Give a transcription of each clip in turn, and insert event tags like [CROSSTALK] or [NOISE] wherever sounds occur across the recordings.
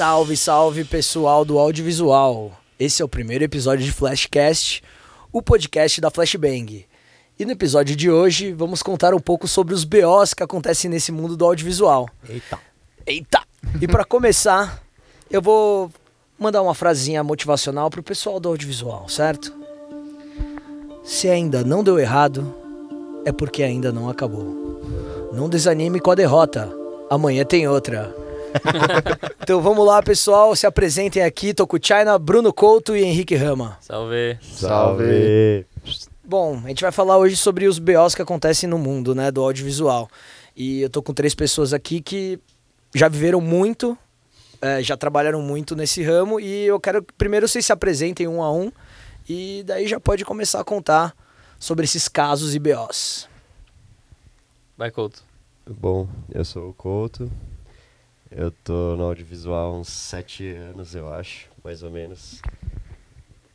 Salve, salve pessoal do audiovisual. Esse é o primeiro episódio de Flashcast, o podcast da Flashbang. E no episódio de hoje vamos contar um pouco sobre os BOs que acontecem nesse mundo do audiovisual. Eita. Eita! E para começar, eu vou mandar uma frasinha motivacional pro pessoal do audiovisual, certo? Se ainda não deu errado, é porque ainda não acabou. Não desanime com a derrota. Amanhã tem outra. [LAUGHS] então vamos lá, pessoal. Se apresentem aqui. Tô com o China, Bruno Couto e Henrique Rama. Salve. Salve. Bom, a gente vai falar hoje sobre os BOs que acontecem no mundo, né, do audiovisual. E eu tô com três pessoas aqui que já viveram muito, é, já trabalharam muito nesse ramo e eu quero que primeiro vocês se apresentem um a um e daí já pode começar a contar sobre esses casos e BOs. Vai, Couto. Bom, eu sou o Couto. Eu tô no audiovisual há uns sete anos, eu acho, mais ou menos.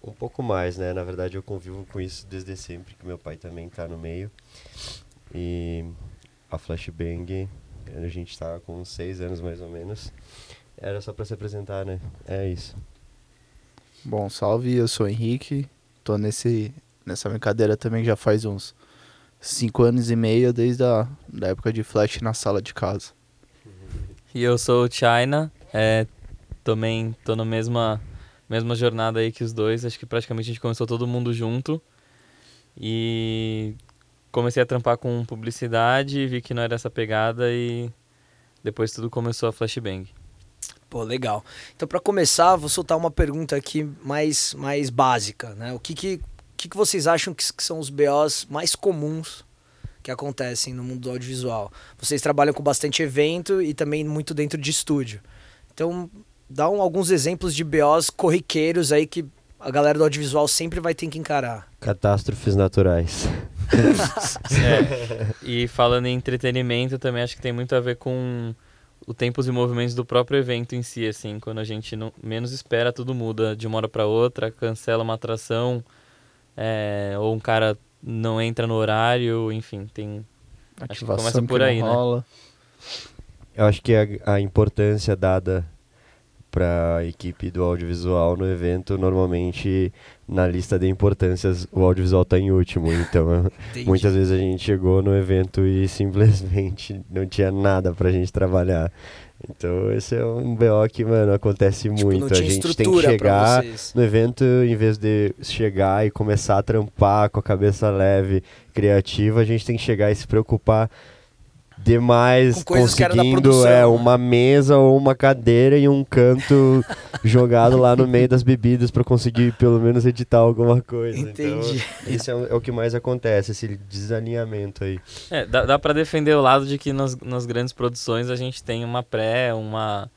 Um pouco mais, né? Na verdade, eu convivo com isso desde sempre, que meu pai também tá no meio. E a Flashbang, a gente tá com uns seis anos mais ou menos. Era só pra se apresentar, né? É isso. Bom, salve, eu sou o Henrique. Tô nesse, nessa brincadeira também já faz uns cinco anos e meio, desde a da época de Flash na sala de casa. E eu sou o China. É, também tô na mesma, mesma jornada aí que os dois. Acho que praticamente a gente começou todo mundo junto. E comecei a trampar com publicidade, vi que não era essa pegada e depois tudo começou a flashbang. Pô, legal. Então, para começar, vou soltar uma pergunta aqui mais, mais básica, né? O que que, que, que vocês acham que, que são os BOs mais comuns que acontecem no mundo do audiovisual? Vocês trabalham com bastante evento e também muito dentro de estúdio. Então, dá um, alguns exemplos de BOs corriqueiros aí que a galera do audiovisual sempre vai ter que encarar. Catástrofes naturais. [LAUGHS] É, e falando em entretenimento, também acho que tem muito a ver com o tempos e movimentos do próprio evento em si, assim, quando a gente não, menos espera, tudo muda de uma hora para outra, cancela uma atração, é, ou um cara não entra no horário, enfim, tem acho que começa por aí, né? rola. Eu acho que a, a importância dada para a equipe do audiovisual no evento, normalmente na lista de importâncias o audiovisual está em último. Então, [LAUGHS] muitas vezes a gente chegou no evento e simplesmente não tinha nada para a gente trabalhar. Então, esse é um BO que, mano, acontece Tipo, muito. A gente tem que chegar no evento, em vez de chegar e começar a trampar com a cabeça leve, criativa, a gente tem que chegar e se preocupar demais Com conseguindo produção, é né? uma mesa ou uma cadeira e um canto [LAUGHS] jogado lá no meio das bebidas para conseguir pelo menos editar alguma coisa. Entendi. Então, isso é, o- é o que mais acontece, esse desalinhamento aí. É, dá, dá para defender o lado de que nas, nas grandes produções a gente tem uma pré, uma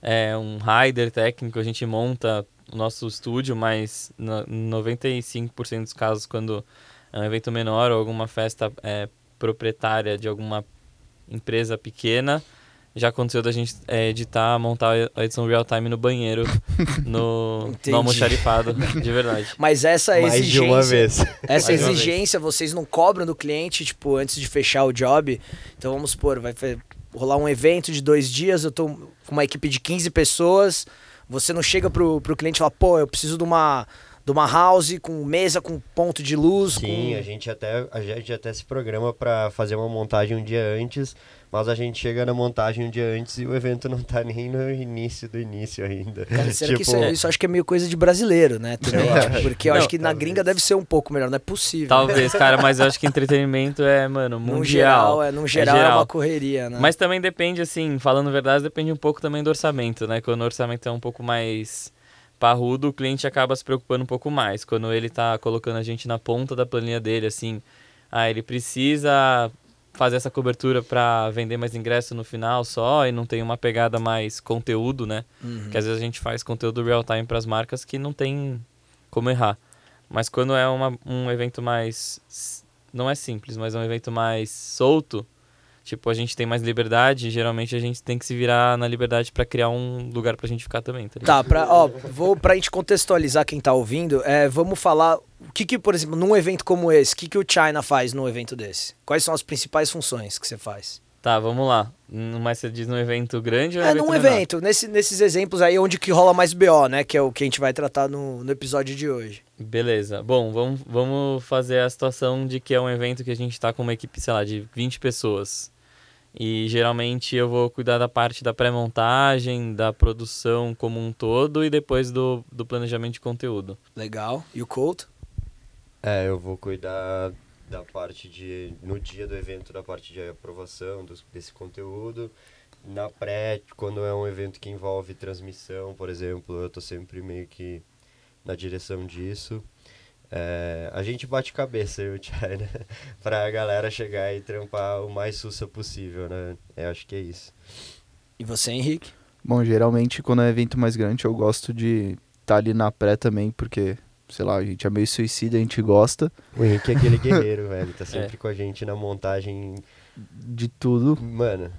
é, um rider técnico, a gente monta o nosso estúdio, mas no, 95% dos casos, quando é um evento menor ou alguma festa é, proprietária de alguma empresa pequena, já aconteceu da gente é, editar, montar a edição real time no banheiro, [LAUGHS] no, Entendi. no almoxarifado, de verdade. [LAUGHS] Mas essa Mais exigência, de uma vez. essa Mais uma vez. exigência vocês não cobram do cliente, tipo, antes de fechar o job. Então vamos supor, vai rolar um evento de dois dias, eu tô com uma equipe de 15 pessoas. Você não chega pro, pro cliente e fala, pô, eu preciso de uma, de uma house com mesa, com ponto de luz. Sim, com... a gente até a gente até se programa para fazer uma montagem um dia antes, mas a gente chega na montagem um dia antes e o evento não tá nem no início do início ainda. Cara, será que [LAUGHS] Tipo, isso, é- isso acho que é meio coisa de brasileiro, né? Também, Eu [LAUGHS] tipo, acho. porque eu Não, acho que na talvez. gringa deve ser um pouco melhor, não é possível. Talvez, cara, mas eu acho que [LAUGHS] entretenimento é, mano, mundial. No geral, é, no geral é, geral. uma correria, né? Mas também depende, assim, falando a verdade, depende um pouco também do orçamento, né? Quando o orçamento é um pouco mais parrudo, o cliente acaba se preocupando um pouco mais. Quando ele tá colocando a gente na ponta da planilha dele, assim, ah, ele precisa fazer essa cobertura para vender mais ingresso no final só e não tem uma pegada mais conteúdo, né? Uhum. Que às vezes a gente faz conteúdo real time para as marcas que não tem como errar. Mas quando é uma, um evento mais. Não é simples, mas é um evento mais solto, tipo, a gente tem mais liberdade, geralmente a gente tem que se virar na liberdade para criar um lugar pra gente ficar também, tá ligado? Tá, pra, ó, vou, pra gente contextualizar quem tá ouvindo, é, vamos falar o que que, por exemplo, num evento como esse, o que que o China faz num evento desse? Quais são as principais funções que você faz? Tá, vamos lá. Mas você diz num evento grande ou É, evento num menor? evento, nesse- nesses exemplos aí onde que rola mais BO, né? Que é o que a gente vai tratar no, no episódio de hoje. Beleza. Bom, vamos, vamos fazer a situação de que é um evento que a gente tá com uma equipe, sei lá, de 20 pessoas. E geralmente eu vou cuidar da parte da pré-montagem, da produção como um todo e depois do, do planejamento de conteúdo. Legal. E o Couto? É, eu vou cuidar da parte de. No dia do evento, da parte de aprovação dos, desse conteúdo. Na pré, quando é um evento que envolve transmissão, por exemplo, eu tô sempre meio que na direção disso. É, a gente bate cabeça, eu e o Chai, né? pra galera chegar e trampar o mais sussa possível, né? Eu acho que é isso. E você, Henrique? Bom, geralmente quando é evento mais grande eu gosto de estar ali na pré também, porque, sei lá, a gente é meio suicida, a gente gosta O Henrique é aquele guerreiro, velho. Tá [LAUGHS] sempre com a gente na montagem. de tudo. Mano,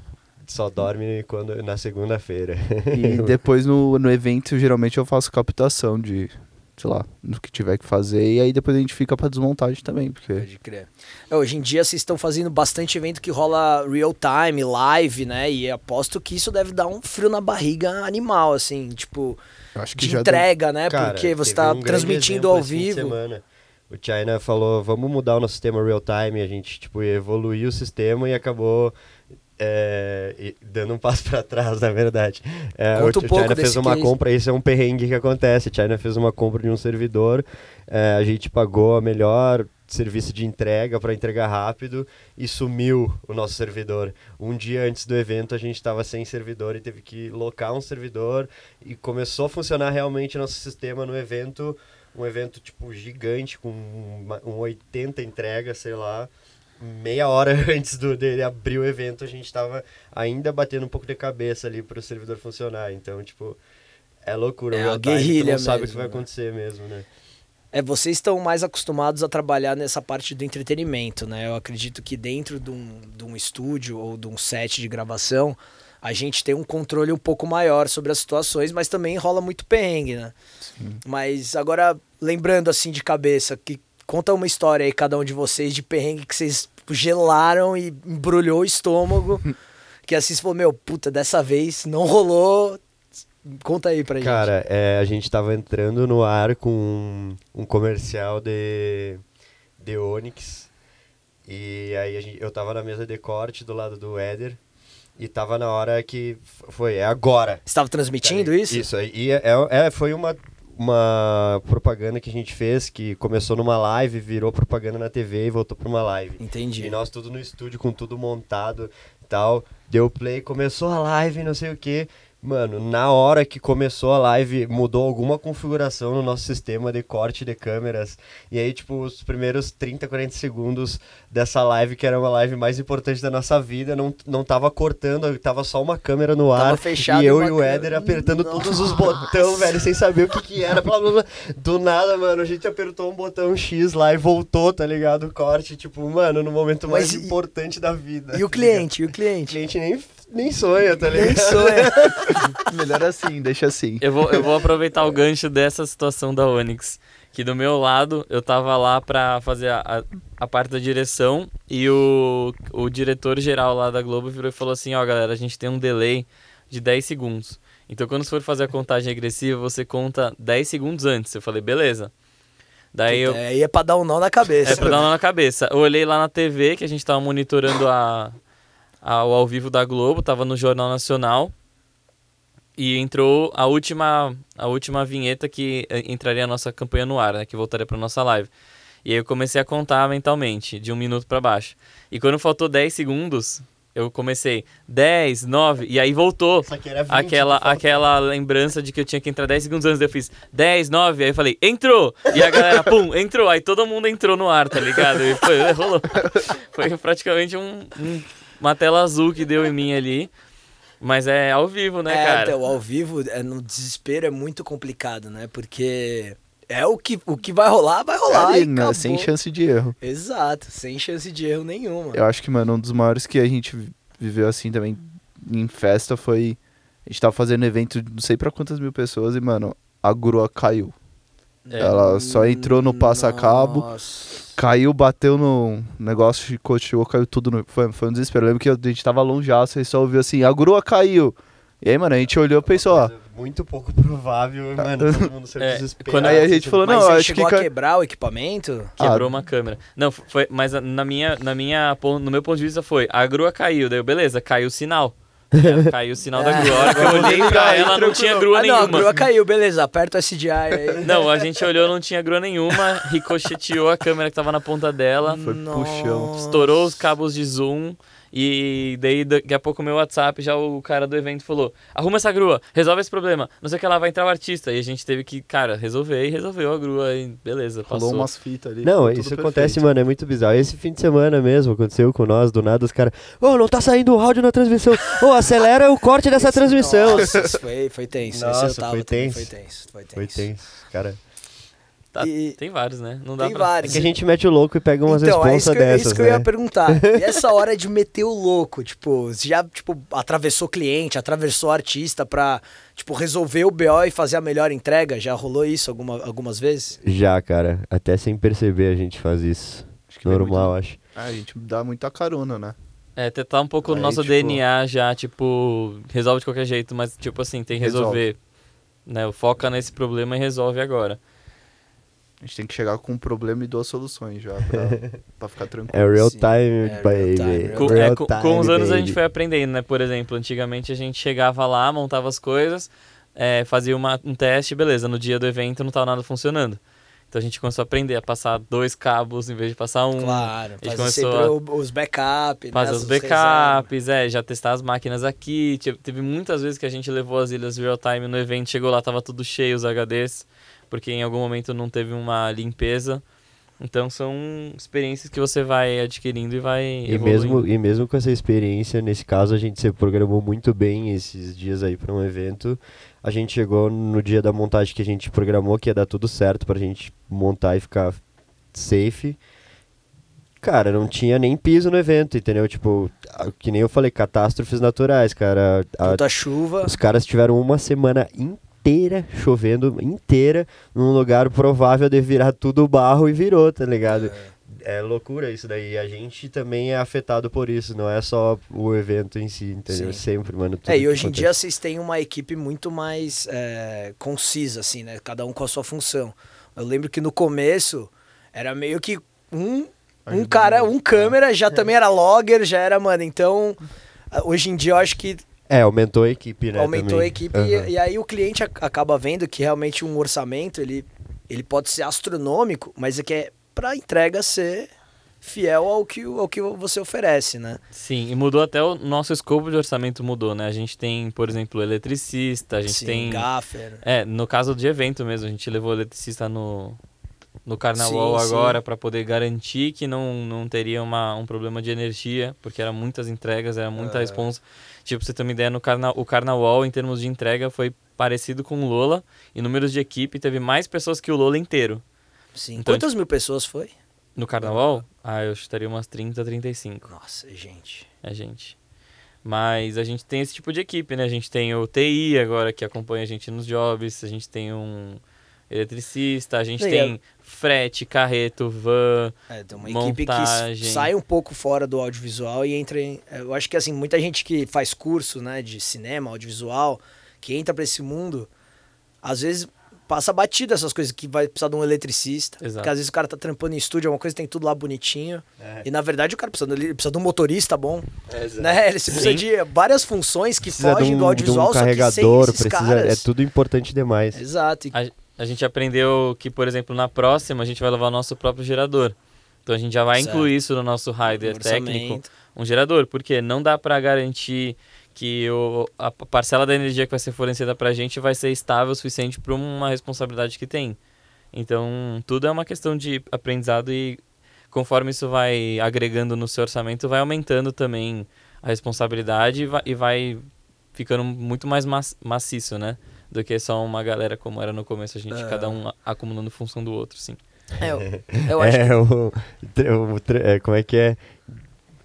só dorme quando, na segunda-feira. E [LAUGHS] depois no, no evento, geralmente eu faço captação de, sei lá, no que tiver que fazer. E aí depois a gente fica pra desmontagem também, porque Pode crer. É, hoje em dia vocês estão fazendo bastante evento que rola real time, live, né? E aposto que isso deve dar um frio na barriga animal, assim, tipo, eu acho que de já entrega, né? Cara, Porque você tá um transmitindo ao vivo. O China falou, vamos mudar o nosso sistema real time, a gente tipo evoluiu o sistema e acabou é, e- dando um passo [LAUGHS] para trás, na verdade. É, Conta o um China fez uma case. compra, isso é um perrengue que acontece. O China fez uma compra de um servidor, é, a gente pagou a melhor serviço de entrega para entregar rápido e sumiu o nosso servidor. Um dia antes do evento a gente estava sem servidor e teve que locar um servidor e começou a funcionar realmente nosso sistema no evento, um evento tipo gigante com uma, um 80 entregas, sei lá. Meia hora [LAUGHS] antes do, dele abrir o evento, a gente estava ainda batendo um pouco de cabeça ali para o servidor funcionar. Então, tipo, é loucura. É tu guerrilha não sabe o que mesmo, vai né? acontecer mesmo, né? É, vocês estão mais acostumados a trabalhar nessa parte do entretenimento, né? Eu acredito que dentro de um, de um estúdio ou de um set de gravação, a gente tem um controle um pouco maior sobre as situações, mas também rola muito perrengue, né? Mas agora, lembrando assim de cabeça, que conta uma história aí, cada um de vocês, de perrengue que vocês tipo, gelaram e embrulhou o estômago. [LAUGHS] que assim falou, meu, puta, dessa vez não rolou. Conta aí pra gente. Cara, é, a gente tava entrando no ar com um, um comercial de, de Onix. E aí gente, eu tava na mesa de corte do lado do Éder. E tava na hora que foi, é agora. Você estava transmitindo isso? Isso, e é, é- é- foi uma, uma propaganda que a gente fez que começou numa live, virou propaganda na TV e voltou pra uma live. Entendi. E nós tudo no estúdio, com tudo montado e tal. Deu play, começou a live, não sei o que. Mano, na hora que começou a live, mudou alguma configuração no nosso sistema de corte de câmeras. E aí, tipo, os primeiros 30, 40 segundos dessa live, que era uma live mais importante da nossa vida, não, não tava cortando, tava só uma câmera no Tava ar. fechado e eu e o. Éder apertando Nossa. todos os botões, velho, sem saber o que que era. Blá, blá, blá. Do nada, mano, a gente apertou um botão X lá e voltou, tá ligado? O corte, tipo, mano, no momento mais Mas e- importante da vida. E o [LAUGHS] tá cliente? E o ligado? O cliente? cliente nem, nem sonha, tá ligado? Nem sonha. [LAUGHS] melhor assim, deixa assim. Eu vou, eu vou [LAUGHS] aproveitar o gancho dessa situação da Onix. Que do meu lado, eu tava lá pra fazer a, a, a parte da direção e o, o diretor geral lá da Globo virou e falou assim, ó galera, a gente tem um delay de 10 segundos. Então quando você for fazer a contagem regressiva, você conta 10 segundos antes. Eu falei, beleza. Daí eu, É, aí é pra dar um nó na cabeça. é pra dar uma na cabeça. Eu olhei lá na TV, que a gente tava monitorando a, a- o ao vivo da Globo, tava no Jornal Nacional. E entrou a última, a última vinheta que eh, entraria a nossa campanha no ar, né? Que voltaria pra nossa live. E aí eu comecei a contar mentalmente, de um minuto pra baixo. E quando faltou 10 segundos, eu comecei 10, 9, e aí voltou Só que era 20 aquela, aquela lembrança de que eu tinha que entrar 10 segundos antes. daí Eu fiz 10, 9, aí eu falei, entrou! E a galera, [LAUGHS] pum, entrou. Aí todo mundo entrou no ar, tá ligado? E foi, rolou. Foi praticamente um- um- uma tela azul que deu em mim ali. Mas é ao vivo, né, é, cara? então, ao vivo, é, no desespero é muito complicado, né? Porque é o que, o que vai rolar, vai rolar. Ali, e né, sem chance de erro. Exato, sem chance de erro nenhuma. Eu acho que, mano, um dos maiores que a gente vi- viveu assim também em festa foi. A gente tava fazendo evento, não sei pra quantas mil pessoas, e, mano, a grua caiu. É. Ela só entrou no passa-cabo, Nossa. caiu, bateu no negócio, chicoteou, caiu tudo. No... Foi, foi um desespero. Eu lembro que a gente tava longe, e só ouviu assim, a grua caiu. E aí, mano, a gente olhou e pensou, ó. Muito pouco provável, mano. Todo mundo É, desesperado. quando Aí a gente falou, Mas não, acho chegou que a ca- quebrar o equipamento? Quebrou Ah. uma câmera. Não, foi, mas na minha, na minha, no meu ponto de vista foi, a grua caiu, daí beleza, caiu o sinal. É, caiu o sinal da grua. A hora que eu olhei pra ela, não tinha grua ah, não, a nenhuma. grua caiu, beleza. Aperta o SDI aí. Não, a gente olhou, não tinha grua nenhuma, ricocheteou a câmera que tava na ponta dela, Foi puxão. estourou os cabos de zoom e daí daqui a pouco o meu WhatsApp já o cara do evento falou: "Arruma essa grua, resolve esse problema". Não sei o que lá vai entrar o artista e a gente teve que, cara, resolver e resolveu a grua e beleza, passou. Rolou umas fitas ali. Não, isso acontece, perfeito. mano, é muito bizarro. Esse fim de semana mesmo aconteceu com nós, do nada os caras, ô, não tá saindo o áudio na transmissão. Ô, acelera o corte dessa transmissão. Nossa, foi, foi tenso. Nossa, Esse eu tava foi tenso. Foi tenso. Foi tenso. Foi tenso, cara. Tá, E- tem vários, né? Não dá Tem pra... É vários. que a gente mete o louco e pega umas então, é isso responsas que, eu- é dessas, isso que eu ia né? perguntar. [LAUGHS] E essa hora de meter o louco, tipo, você já, tipo, atravessou cliente, atravessou artista pra, tipo, resolver o BO e fazer a melhor entrega? Já rolou isso alguma, algumas vezes? Já, cara, até sem perceber a gente faz isso. Acho Normal, muito- acho. Ah, a gente dá muita carona, né? É, até tá um pouco no Aí, nosso tipo- DNA já, tipo, resolve de qualquer jeito, mas tipo assim, tem que Resolve. resolver. Né? Foca nesse problema e resolve agora. A gente tem que chegar com um problema e duas soluções já, pra, [LAUGHS] pra ficar tranquilo. É real time, é real baby. time, real Com, Real é, com, time, com os anos a gente baby. foi aprendendo, né? Por exemplo, antigamente a gente chegava lá, montava as coisas, é, fazia uma, um teste, beleza, no dia do evento não tava nada funcionando. Então a gente começou a aprender a passar dois cabos em vez de passar um. Claro, a gente fazer começou sempre o- os backups, Fazer né, os backups, é, já testar as máquinas aqui. Teve muitas vezes que a gente levou as ilhas real time no evento, chegou lá, tava tudo cheio os HDs, porque em algum momento não teve uma limpeza. Então são experiências que você vai adquirindo e vai E evoluindo. mesmo, e mesmo com essa experiência, nesse caso a gente se programou muito bem esses dias aí para um evento. A gente chegou no dia da montagem que a gente programou que ia dar tudo certo pra gente montar e ficar safe. Cara, não tinha nem piso no evento, entendeu? Tipo, a- que nem eu falei, catástrofes naturais, cara. A- Puta chuva. os caras tiveram uma semana inteira chovendo, inteira, num lugar provável de virar tudo barro e virou, tá ligado? É loucura isso daí. A gente também é afetado por isso, não é só o evento em si, entendeu? Sim. Sempre, mano. tudo É, e hoje em dia vocês têm uma equipe muito mais é, concisa, assim, né? Cada um com a sua função. Eu lembro que no começo era meio que um, um cara, um câmera, já também era logger, já era, mano. Então, hoje em dia eu acho que É, aumentou a equipe, né? aumentou também. a equipe e- Aham. e, aí o cliente ac- acaba vendo que realmente um orçamento ele, ele pode ser astronômico, mas é que é pra entrega ser fiel ao que, ao que você oferece, né? Sim, e mudou até o nosso escopo de orçamento mudou, né? A gente tem, por exemplo, eletricista, a gente Sim, tem. gaffer. É, no caso de evento mesmo, a gente levou o eletricista no, no carnaval sim. agora para poder garantir que não, não teria uma, um problema de energia, porque eram muitas entregas, era muita É. responsa. Tipo, pra você ter uma ideia, no carna, o carnaval, em termos de entrega, foi parecido com o Lola. Em números de equipe, teve mais pessoas que o Lola inteiro. Sim. Então, Quantas mil pessoas foi? No carnaval, ah, eu chutaria umas 30, 35. Nossa, gente. a gente. Mas a gente tem esse tipo de equipe, né? A gente tem o TI agora que acompanha a gente nos jobs, a gente tem um eletricista, a gente Não, tem frete, carreto, van. É, tem uma equipe que Montagem. sai um pouco fora do audiovisual e entra em. é, Eu acho que assim, muita gente que faz curso né, de cinema, audiovisual, que entra pra esse mundo, às vezes passa batido essas coisas que vai precisar de um eletricista. Exato. Porque às vezes o cara tá trampando em estúdio, alguma coisa tem tudo lá bonitinho. É. E na verdade o cara precisa, ele precisa de um motorista bom. É, exato. Né? Ele precisa Sim. de várias funções que Precisa de fogem um, do audiovisual, de um só que sem carregador, esses precisa, caras. é tudo importante demais. Exato. E- A, a gente aprendeu que, por exemplo, na próxima a gente vai levar o nosso próprio gerador. Então a gente já vai Certo. incluir isso no nosso rider técnico, um gerador, porque não dá para garantir que o, a parcela da energia que vai ser fornecida para a gente vai ser estável o suficiente para uma responsabilidade que tem. Então, tudo é uma questão de aprendizado e conforme isso vai agregando no seu orçamento, vai aumentando também a responsabilidade e vai, e vai ficando muito mais mac- maciço, né? Do que só uma galera como era no começo, a gente É. cada um acumulando função do outro, sim. É, eu, [LAUGHS] eu acho é, o, tre- o tre- é, como é que é?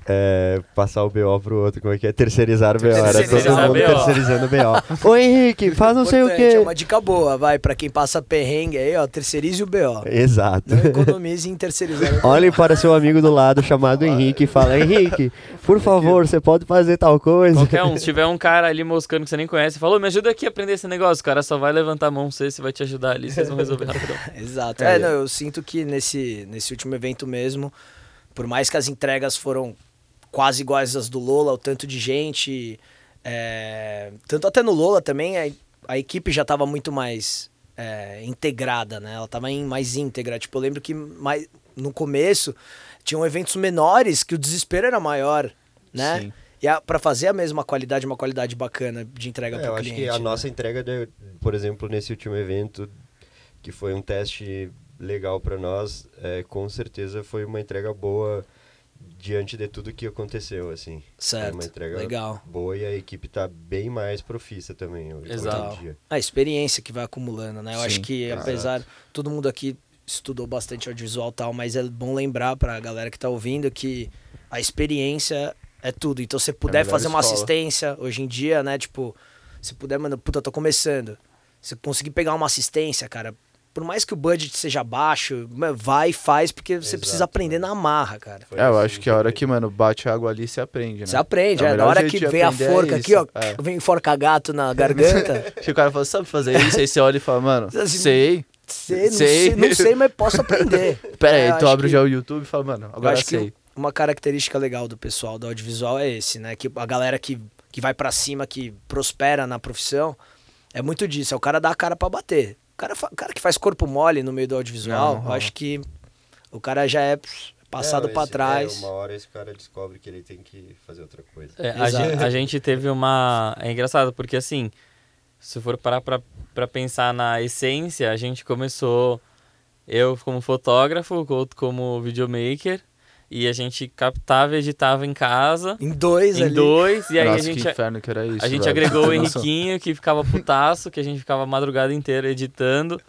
É, passar o BO pro outro. Como é que é? Terceirizar o BO. Era todo mundo BO. terceirizando o BO. Ô Henrique, faz não sei o quê. É uma dica boa, vai, pra quem passa perrengue aí, ó, terceirize o BO. Exato. Não economize em terceirizar o BO. Olhem para seu amigo do lado chamado Henrique e fala: Henrique, por favor, você pode fazer tal coisa. Qualquer um, se tiver um cara ali moscando que você nem conhece, falou, me ajuda aqui a aprender esse negócio. O cara só vai levantar a mão, você, você vai te ajudar ali, vocês vão resolver rapidão. [LAUGHS] Exato. É. É, não, eu sinto que nesse, nesse último evento mesmo, por mais que as entregas foram quase iguais às do Lola, o tanto de gente, é, tanto até no Lola também, a, a equipe já estava muito mais é, integrada, né? Ela estava mais íntegra. Tipo, eu lembro que mais, no começo tinham eventos menores que o desespero era maior, né? Sim. E para fazer a mesma qualidade, uma qualidade bacana de entrega É, para eu o acho cliente. que a né? nossa entrega, de- por exemplo, nesse último evento, que foi um teste legal para nós, é, com certeza foi uma entrega boa diante de tudo que aconteceu, assim. Certo, uma entrega legal. boa e a equipe tá bem mais profissa também hoje, Exato. hoje em dia. A experiência que vai acumulando, né? Eu Sim, acho que, exato. apesar. Todo mundo aqui estudou bastante audiovisual e tal, mas é bom lembrar pra galera que tá ouvindo que a experiência é tudo. Então, se puder melhor fazer uma escola. assistência hoje em dia, né? Tipo, se puder, mano, puta, tô começando. Se conseguir pegar uma assistência, cara, por mais que o budget seja baixo, vai e faz, porque você Exato, precisa aprender mano. na marra, cara. Foi É, eu assim acho que a hora que, mano, bate a água ali, você aprende, né? Você aprende, É é. Na hora que vem a é forca aqui, ó, é. vem forca gato na garganta. [LAUGHS] Se o cara fala, sabe fazer isso? Aí você olha e fala, mano, Assim, sei. sei, não Sei. sei, não sei, mas posso aprender. [LAUGHS] Pera É, eu aí, tu acho abre que- já o YouTube e fala, mano, Eu agora acho que sei. uma característica legal do pessoal do audiovisual é esse, né? Que a galera que, que vai pra cima, que prospera na profissão, é muito disso. É o cara dar a cara pra bater. O cara, cara que faz corpo mole no meio do audiovisual, Não, eu acho que o cara já é passado É, esse- trás. É, uma hora esse cara descobre que ele tem que fazer outra coisa. É, a, gente, a gente teve uma. É engraçado, porque assim, se for parar pra, pra pensar na essência, a gente começou. Eu como fotógrafo, o Couto como videomaker, e a gente captava e editava em casa, Em dois em ali. dois, e aí Nossa, a gente. que inferno que era isso, A gente velho. agregou o? Henriquinho, que ficava putaço, que a gente ficava a madrugada inteira editando.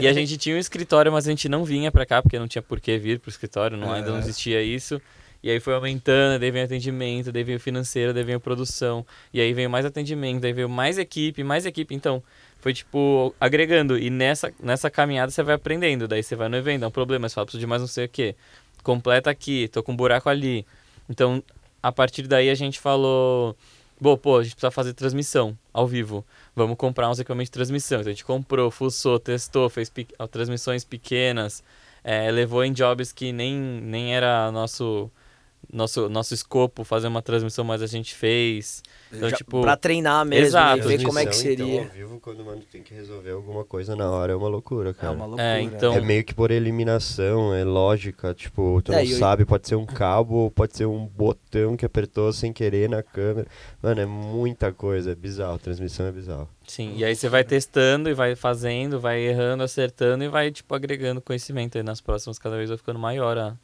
e a gente tinha um escritório, mas a gente não vinha pra cá, porque não tinha por que vir pro escritório, não, ainda não É. existia isso. E aí foi aumentando, daí veio atendimento, daí veio financeiro, daí veio produção. E aí veio mais atendimento, daí veio mais equipe, mais equipe. Então, foi tipo, agregando. E nessa, nessa caminhada você vai aprendendo. Daí você vai no evento, dá um problema, você fala, preciso de mais não sei o quê. Completa aqui, tô com um buraco ali. Então, a partir daí a gente falou, bom, pô, a gente precisa fazer transmissão ao vivo. Vamos comprar uns equipamentos de transmissão. Então a gente comprou, fuçou, testou, fez pe- transmissões pequenas, eh, levou em jobs que nem, nem era nosso nosso nosso escopo fazer uma transmissão, mas a gente fez. Então, Já- tipo, pra treinar mesmo, Exato. né? ver como é que Transmissão, seria. Então, ao vivo, quando mano, tem que resolver alguma coisa na hora, é uma loucura, é cara. uma loucura. É, então- É meio que por eliminação, é lógica, tipo, tu É, não eu- sabe, pode ser um cabo, pode ser um botão que apertou sem querer na câmera. Mano, é muita coisa, é bizarro, transmissão é bizarro. Sim, e aí você vai testando e vai fazendo, vai errando, acertando e vai, tipo, agregando conhecimento. E nas próximas cada vez vai ficando maior a,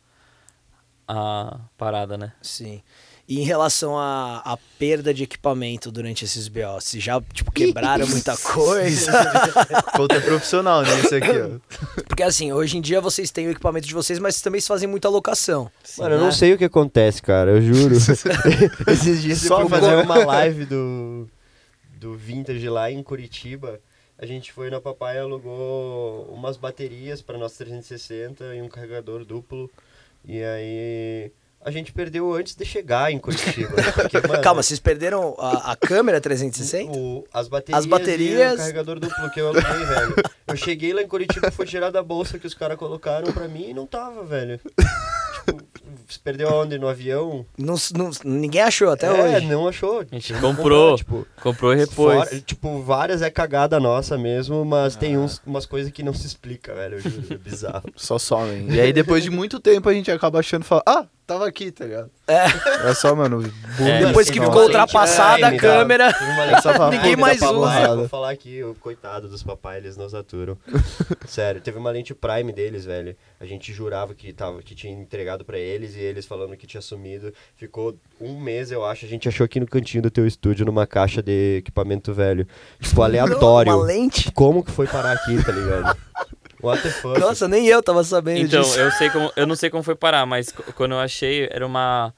a parada, né? Sim. E em relação à, perda de equipamento durante esses BOs, se já, tipo, quebraram muita coisa? [LAUGHS] Couto é profissional nisso aqui, ó. Porque assim, hoje em dia vocês têm o equipamento de vocês, mas também fazem muita locação. Mano, eu né? não sei o que acontece, cara, eu juro. [LAUGHS] [LAUGHS] Esses dias eu Só fui co- fazer uma live do, do Vintage lá em Curitiba. A gente foi na Papai e alugou umas baterias para nossa 360 e um carregador duplo. E aí a gente perdeu antes de chegar em Curitiba. [LAUGHS] Porque, mano, Calma, vocês perderam a, a câmera 360? o- as baterias, As baterias- e o carregador duplo que eu aluguei, velho. Eu cheguei lá em Curitiba, foi tirar da bolsa que os caras colocaram pra mim e não tava, velho. Tipo, você perdeu onde? No avião? Não, não- ninguém achou até é, hoje. não achou. A gente que comprou. comprar, tipo, Comprou e repôs. fora- tipo, várias é cagada nossa mesmo, mas tem uns, umas coisas que não se explica, velho. Eu juro, é bizarro. [LAUGHS] Só somem. E aí, depois de muito tempo, a gente acaba achando e fala, ah, tava aqui, tá ligado? É. É só, mano. É, Depois que não. ficou ultrapassada a câmera. Ninguém mais usa. Vou falar aqui, o coitado dos papai, eles nos aturam. [LAUGHS] Sério, teve uma lente Prime deles, velho. A gente jurava que, tava, que tinha entregado pra eles e eles falando que tinha sumido. Ficou um mês, eu acho. A gente achou aqui no cantinho do teu estúdio, numa caixa de equipamento velho. Tipo, [LAUGHS] aleatório. Uma lente? Como que foi parar aqui, tá ligado? What the fuck? Nossa, nem eu tava sabendo Então, disso. eu sei como. Eu não sei como foi parar, mas quando eu achei, era uma.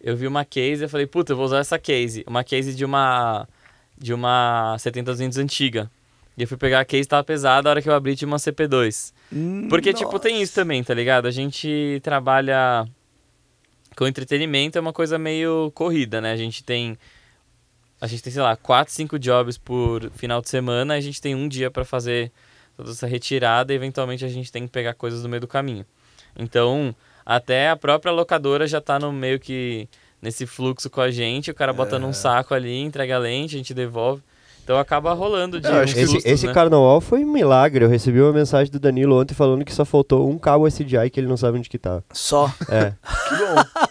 eu vi uma case e falei, puta, eu vou usar essa case. Uma case de uma de uma 70-200 antiga. E eu fui pegar a case, tava pesada, a hora que eu abri tinha uma CP2. Porque, tipo, tem isso também, tá ligado? A gente trabalha com entretenimento, é uma coisa meio corrida, né? A gente tem, a gente tem, sei lá, 4, 5 jobs por final de semana, a gente tem um dia para fazer toda essa retirada e eventualmente a gente tem que pegar coisas no meio do caminho. Então, até a própria locadora já tá no meio que nesse fluxo com a gente, o cara bota num saco ali, entrega a lente, a gente devolve. Então acaba rolando de Eu acho que Esse, esse né? carnaval foi um milagre. Eu recebi uma mensagem do Danilo ontem falando que só faltou um cabo SDI que ele não sabe onde que tá. Só. É. [LAUGHS] Que bom.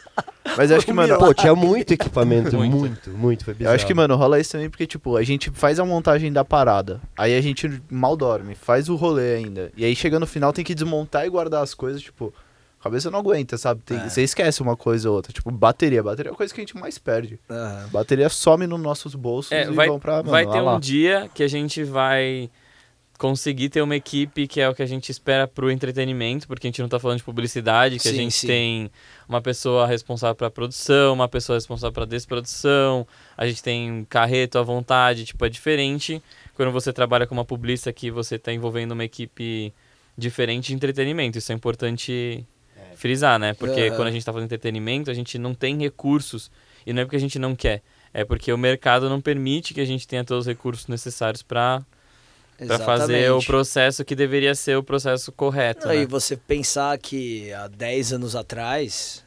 Mas eu acho que, mano, Pô, tinha muito equipamento. Muito. muito, muito. Foi Eu bizarro. acho que, mano, rola isso também porque, tipo, a gente faz a montagem da parada. Aí a gente mal dorme, faz o rolê ainda. E aí chega no final, tem que desmontar e guardar as coisas, tipo, a cabeça não aguenta, sabe? Tem- É. Você esquece uma coisa ou outra. Tipo, bateria. Bateria é a coisa que a gente mais perde. Aham. Bateria some nos nossos bolsos É, e vai, vão pra. Mano, vai ter lá. um dia que a gente vai conseguir ter uma equipe que é o que a gente espera pro entretenimento, porque a gente não tá falando de publicidade, que a Sim, gente sim. tem uma pessoa responsável pra produção, uma pessoa responsável pra desprodução, a gente tem carreto à vontade, tipo, é diferente quando você trabalha com uma publicista que você tá envolvendo uma equipe diferente de entretenimento. Isso é importante frisar, né? Porque Aham. quando a gente tá fazendo entretenimento, a gente não tem recursos, e não é porque a gente não quer, é porque o mercado não permite que a gente tenha todos os recursos necessários para para fazer o processo que deveria ser o processo correto. Não, né? E você pensar que há 10 anos atrás,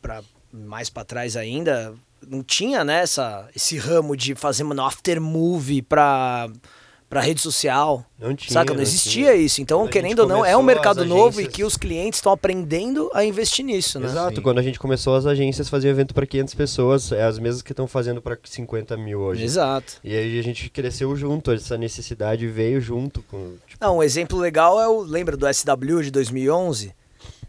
pra, mais para trás ainda, não tinha né, essa, esse ramo de fazer mano, after movie pra, pra rede social. Não tinha. saca? Não não existia tinha. isso. Então, Quando querendo ou não, é um mercado as novo e agências- que os clientes estão aprendendo a investir nisso, né? Exato, Sim. quando a gente começou as agências faziam evento para 500 pessoas, é as mesmas que estão fazendo para 50 mil hoje. Exato. E aí a gente cresceu junto, essa necessidade veio junto com. Tipo, Não, um exemplo legal é o. Lembra do SW de 2011?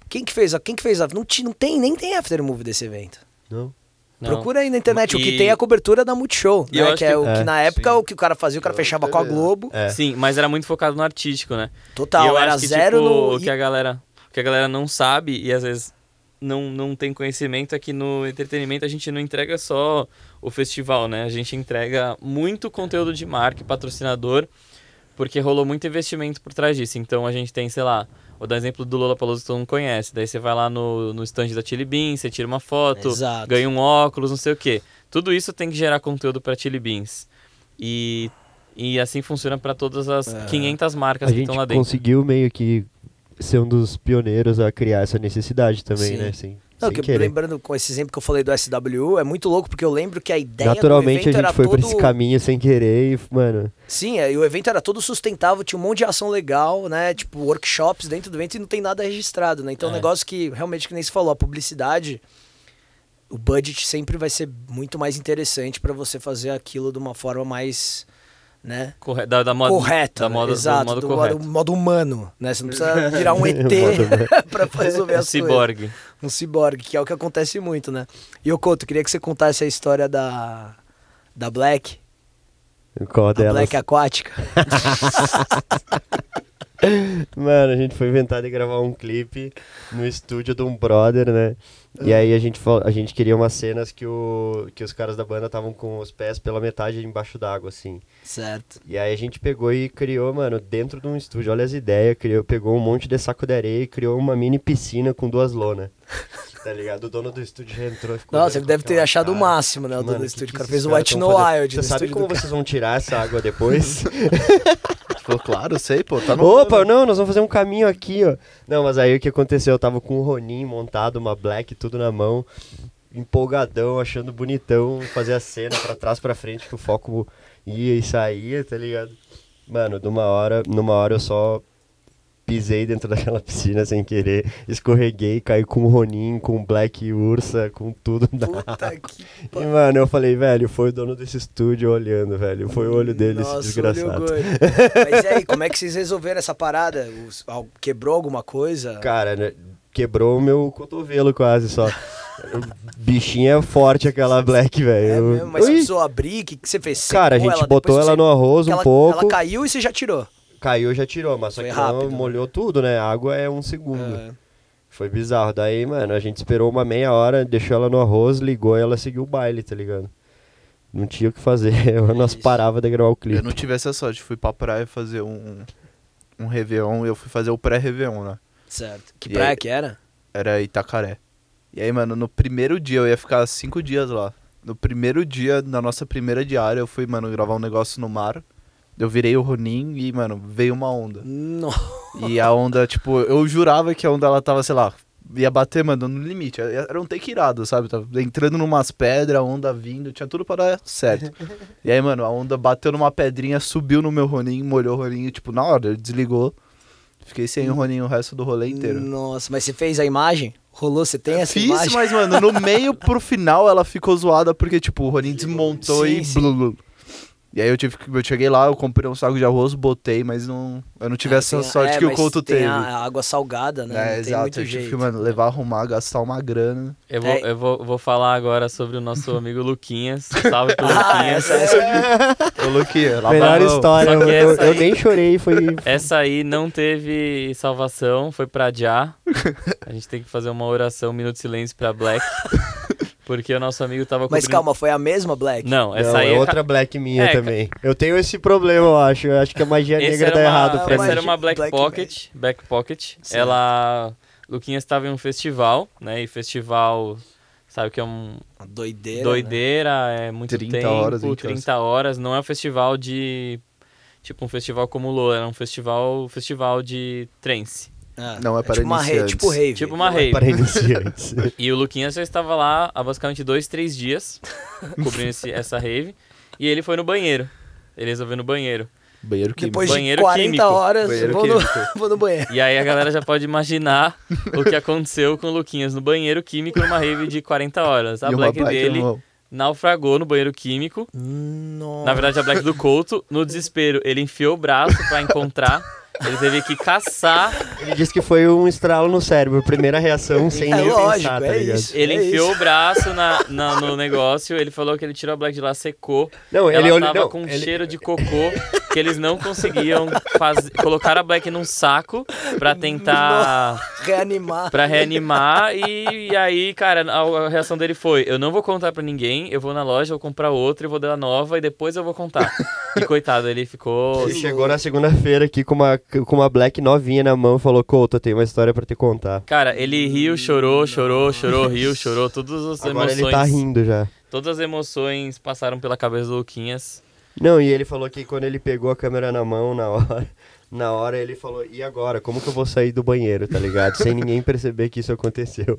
Quem que fez a. Quem que fez a. Não, não tem, nem tem after movie desse evento. não. Não. Procura aí na internet. O que E- tem é a cobertura da Multishow. E eu Né? Que é que- o que É, na época sim. o que o cara fazia, o cara Eu fechava com a vendo. Globo. É. Sim, mas era muito focado no artístico, né? E Total, eu era acho que, zero tipo, no. o que a galera, o que a galera não sabe e às vezes não, não tem conhecimento é que no entretenimento a gente não entrega só o festival, né? A gente entrega muito conteúdo de marca e patrocinador, porque rolou muito investimento por trás disso. Então a gente tem, sei lá, vou dar exemplo do Lola Palusa que todo mundo conhece. Daí você vai lá no, no stand da Chili Beans, você tira uma foto, Exato. ganha um óculos, não sei o quê. Tudo isso tem que gerar conteúdo para Chili Beans. E, e assim funciona para todas as É. 500 marcas A que estão lá dentro. conseguiu meio que ser um dos pioneiros a criar essa necessidade também, Sim. né? Sem, Não, que, lembrando com esse exemplo que eu falei do SW, é muito louco porque eu lembro que a ideia Naturalmente do a gente foi todo... por esse caminho sem querer e, mano, Sim, é, e o evento era todo sustentável, tinha um monte de ação legal, né? Tipo, workshops dentro do evento e não tem nada registrado, né? Então, é um É. negócio que, realmente, que nem se falou, a publicidade, o budget sempre vai ser muito mais interessante pra você fazer aquilo de uma forma mais, né? Corre- da, da moda, correta, da né? moda, exato, do modo do correto. modo, modo humano, né? Você não precisa virar um [LAUGHS] ET [LAUGHS] pra resolver Um as coisas. ciborgue. Um ciborgue, que é o que acontece muito, né? E o Couto, queria que você contasse a história da da Black, qual a delas? Black aquática. [LAUGHS] Mano, a gente foi inventar de gravar um clipe no estúdio de um brother, né? E aí a gente, a gente queria umas cenas que, o, que os caras da banda estavam com os pés pela metade embaixo d'água, assim. Certo. E aí a gente pegou e criou, mano, dentro de um estúdio, olha as ideias, criou, pegou um monte de saco de areia e criou uma mini piscina com duas lonas. [LAUGHS] Tá ligado? O dono do estúdio já entrou e ficou. Nossa, ele deve ter achado o máximo, né? O dono do estúdio. que O cara fez o White No? Wild Você sabe como vocês vão tirar essa água depois? [LAUGHS] Falou, claro, sei, pô. Tá no Opa, não, nós vamos fazer um caminho aqui, ó. Não, mas aí o que aconteceu? Eu tava com o Ronin montado, uma black, tudo na mão, empolgadão, achando bonitão, fazer a cena pra trás, pra frente, que o foco ia e saía, tá ligado? Mano, numa hora, numa hora eu só pisei dentro [LAUGHS] daquela piscina sem querer, escorreguei, caí com o Ronin, com o Black Ursa, com tudo na Puta que E, mano, eu falei, velho, foi o dono desse estúdio olhando, velho. Foi o olho dele, Nossa, esse desgraçado. [LAUGHS] Mas e aí, como é que vocês resolveram essa parada? Quebrou alguma coisa? Cara, né, quebrou o meu cotovelo quase só. O bichinho é forte aquela black, É velho. mesmo? Mas você Ui. precisou abrir? O que, que você fez? Cara, a Secou gente ela, botou ela você- no arroz um ela, pouco. Ela caiu e você já tirou. Caiu, já tirou, mas só Foi que rápido, né? molhou tudo, né? A água é um segundo. É. Foi bizarro. Daí, mano, a gente esperou uma meia hora, deixou ela no arroz, ligou e ela seguiu o baile, tá ligado? Não tinha o que fazer. [LAUGHS] Nós isso. parava de gravar o Eu clipe. não tive essa sorte. Fui pra praia fazer um, um Réveillon e eu fui fazer o pré-Réveillon, né? Certo. Que E praia aí- que era? Era Itacaré. E aí, mano, no primeiro dia eu ia ficar cinco dias lá. No primeiro dia, na nossa primeira diária, eu fui, mano, gravar um negócio no mar. Eu virei o Ronin e, mano, veio uma onda. Não. E a onda, tipo, eu jurava que a onda ela tava, sei lá, ia bater, mano, no limite. Era um take irado, sabe? Tava entrando numas pedras, a onda vindo, tinha tudo pra dar certo. [LAUGHS] E aí, mano, a onda bateu numa pedrinha, subiu no meu Ronin, molhou o Ronin, e, tipo, na hora, ele desligou. Fiquei sem o Ronin o resto do rolê inteiro. Nossa, mas você fez a imagem? Rolou? Você tem essa Fiz, imagem? mas, mano, no meio [LAUGHS] pro final ela ficou zoada porque, tipo, o Ronin desmontou Sim, e. sim. blu, blu. E aí eu tive que. Eu cheguei lá, eu comprei um saco de arroz, botei, mas não. Eu não tive Ah, essa tem- sorte é, que o Couto tem teve. a água salgada, né? É, Não tem exato. muito Eu tive jeito. que, mano, levar, arrumar, gastar uma grana. Eu vou, É. eu vou, vou falar agora sobre o nosso amigo Luquinhas. Salve pro [LAUGHS] Ah, Luquinhas. essa, essa [LAUGHS] Ô, Luquinha, lá Melhor história, Só que eu, essa eu aí- nem chorei, foi. Essa aí não teve salvação, foi pra Já. [LAUGHS] A gente tem que fazer uma oração, um minuto de silêncio pra Black. Porque o nosso amigo tava Mas cobrindo- calma, foi a mesma Black? Não, essa Não, aí é outra black minha É, também. Eu tenho esse problema, eu acho. Eu acho que a magia negra tá uma, errado pra essa mim. era uma Black, Black Pocket, Black Pocket. Certo. Ela, Luquinhas estava em um festival, né? E festival, sabe que é um Uma doideira. doideira, é muito 30 tempo, horas, 20 30 horas. Não é um festival de tipo um festival como o Lua, era um festival, festival de trance. Né? Não é para tipo uma rave, iniciantes. tipo rave. Tipo uma Não é rave. Para iniciantes. [LAUGHS] E o Luquinhas já estava lá há basicamente dois, três dias, [LAUGHS] cobrindo esse- essa rave. E ele foi no banheiro. Ele resolveu no banheiro. Banheiro químico. Depois de Banheiro 40 químico. horas, Banheiro vou no, [LAUGHS] vou no banheiro. E aí a galera já pode imaginar o que aconteceu com o Luquinhas no banheiro químico numa rave de 40 horas. A E uma Black dele naufragou no banheiro químico. Nossa. Na verdade, a Black do Couto, no desespero, ele enfiou o braço pra encontrar. Ele teve que caçar. Ele disse que foi um estralo no cérebro. Primeira reação, sem É nem lógico, pensar, tá é ligado? isso. Ele É enfiou isso. o braço na, na- no negócio. Ele falou que ele tirou a Black de lá, secou. Não, Ela ele olhou. tava Não, com um ele- cheiro de cocô que eles não conseguiam fazer, colocar a Black num saco pra tentar [LAUGHS] Reanimar. Pra reanimar e, e aí, cara, a, a reação dele foi: eu não vou contar pra ninguém, eu vou na loja, vou comprar outra, eu vou dar nova e depois eu vou contar. E coitado, ele ficou. Ele chegou na segunda-feira aqui com uma, com uma black novinha na mão e falou: Couto, eu tenho uma história pra te contar. Cara, ele riu, chorou, chorou, chorou, riu, chorou, todas as Agora emoções. ele tá rindo já. Todas as emoções passaram pela cabeça do Luquinhas. Não, e ele falou que quando ele pegou a câmera na mão, na hora, na hora ele falou, e agora? Como que eu vou sair do banheiro, tá ligado? Sem ninguém perceber que isso aconteceu.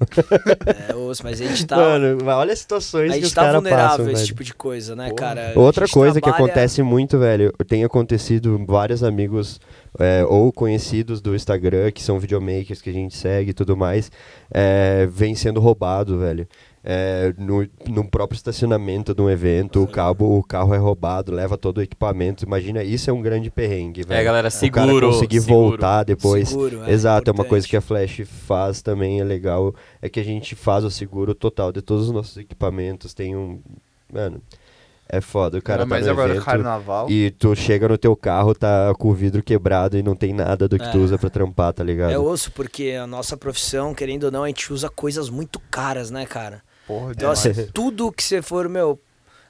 É, osso, mas a gente [LAUGHS] tá. Mano, olha as situações a que gente os tá caras vulnerável passam, a esse velho. tipo de coisa, né, Porra. cara? A Outra gente coisa que trabalha- acontece muito, velho, tem acontecido vários amigos é, ou conhecidos do Instagram, que são videomakers que a gente segue e tudo mais, é, vem sendo roubado, velho. É, no, no próprio estacionamento de um evento, o, cabo, o carro é roubado, leva todo o equipamento. Imagina, isso é um grande perrengue, velho. É, galera, o seguro. cara conseguir seguro. voltar depois. Seguro, Exato, é uma importante. coisa que a Flash faz também, é legal. É que a gente faz o seguro total de todos os nossos equipamentos. Tem um. Mano, é foda. O cara Ainda tá mais no agora evento carnaval. e tu chega no teu carro, tá com o vidro quebrado e não tem nada do que tu É. usa pra trampar, tá ligado? É osso, porque a nossa profissão, querendo ou não, a gente usa coisas muito caras, né, cara? Porra, Então, assim, tudo que você for, meu,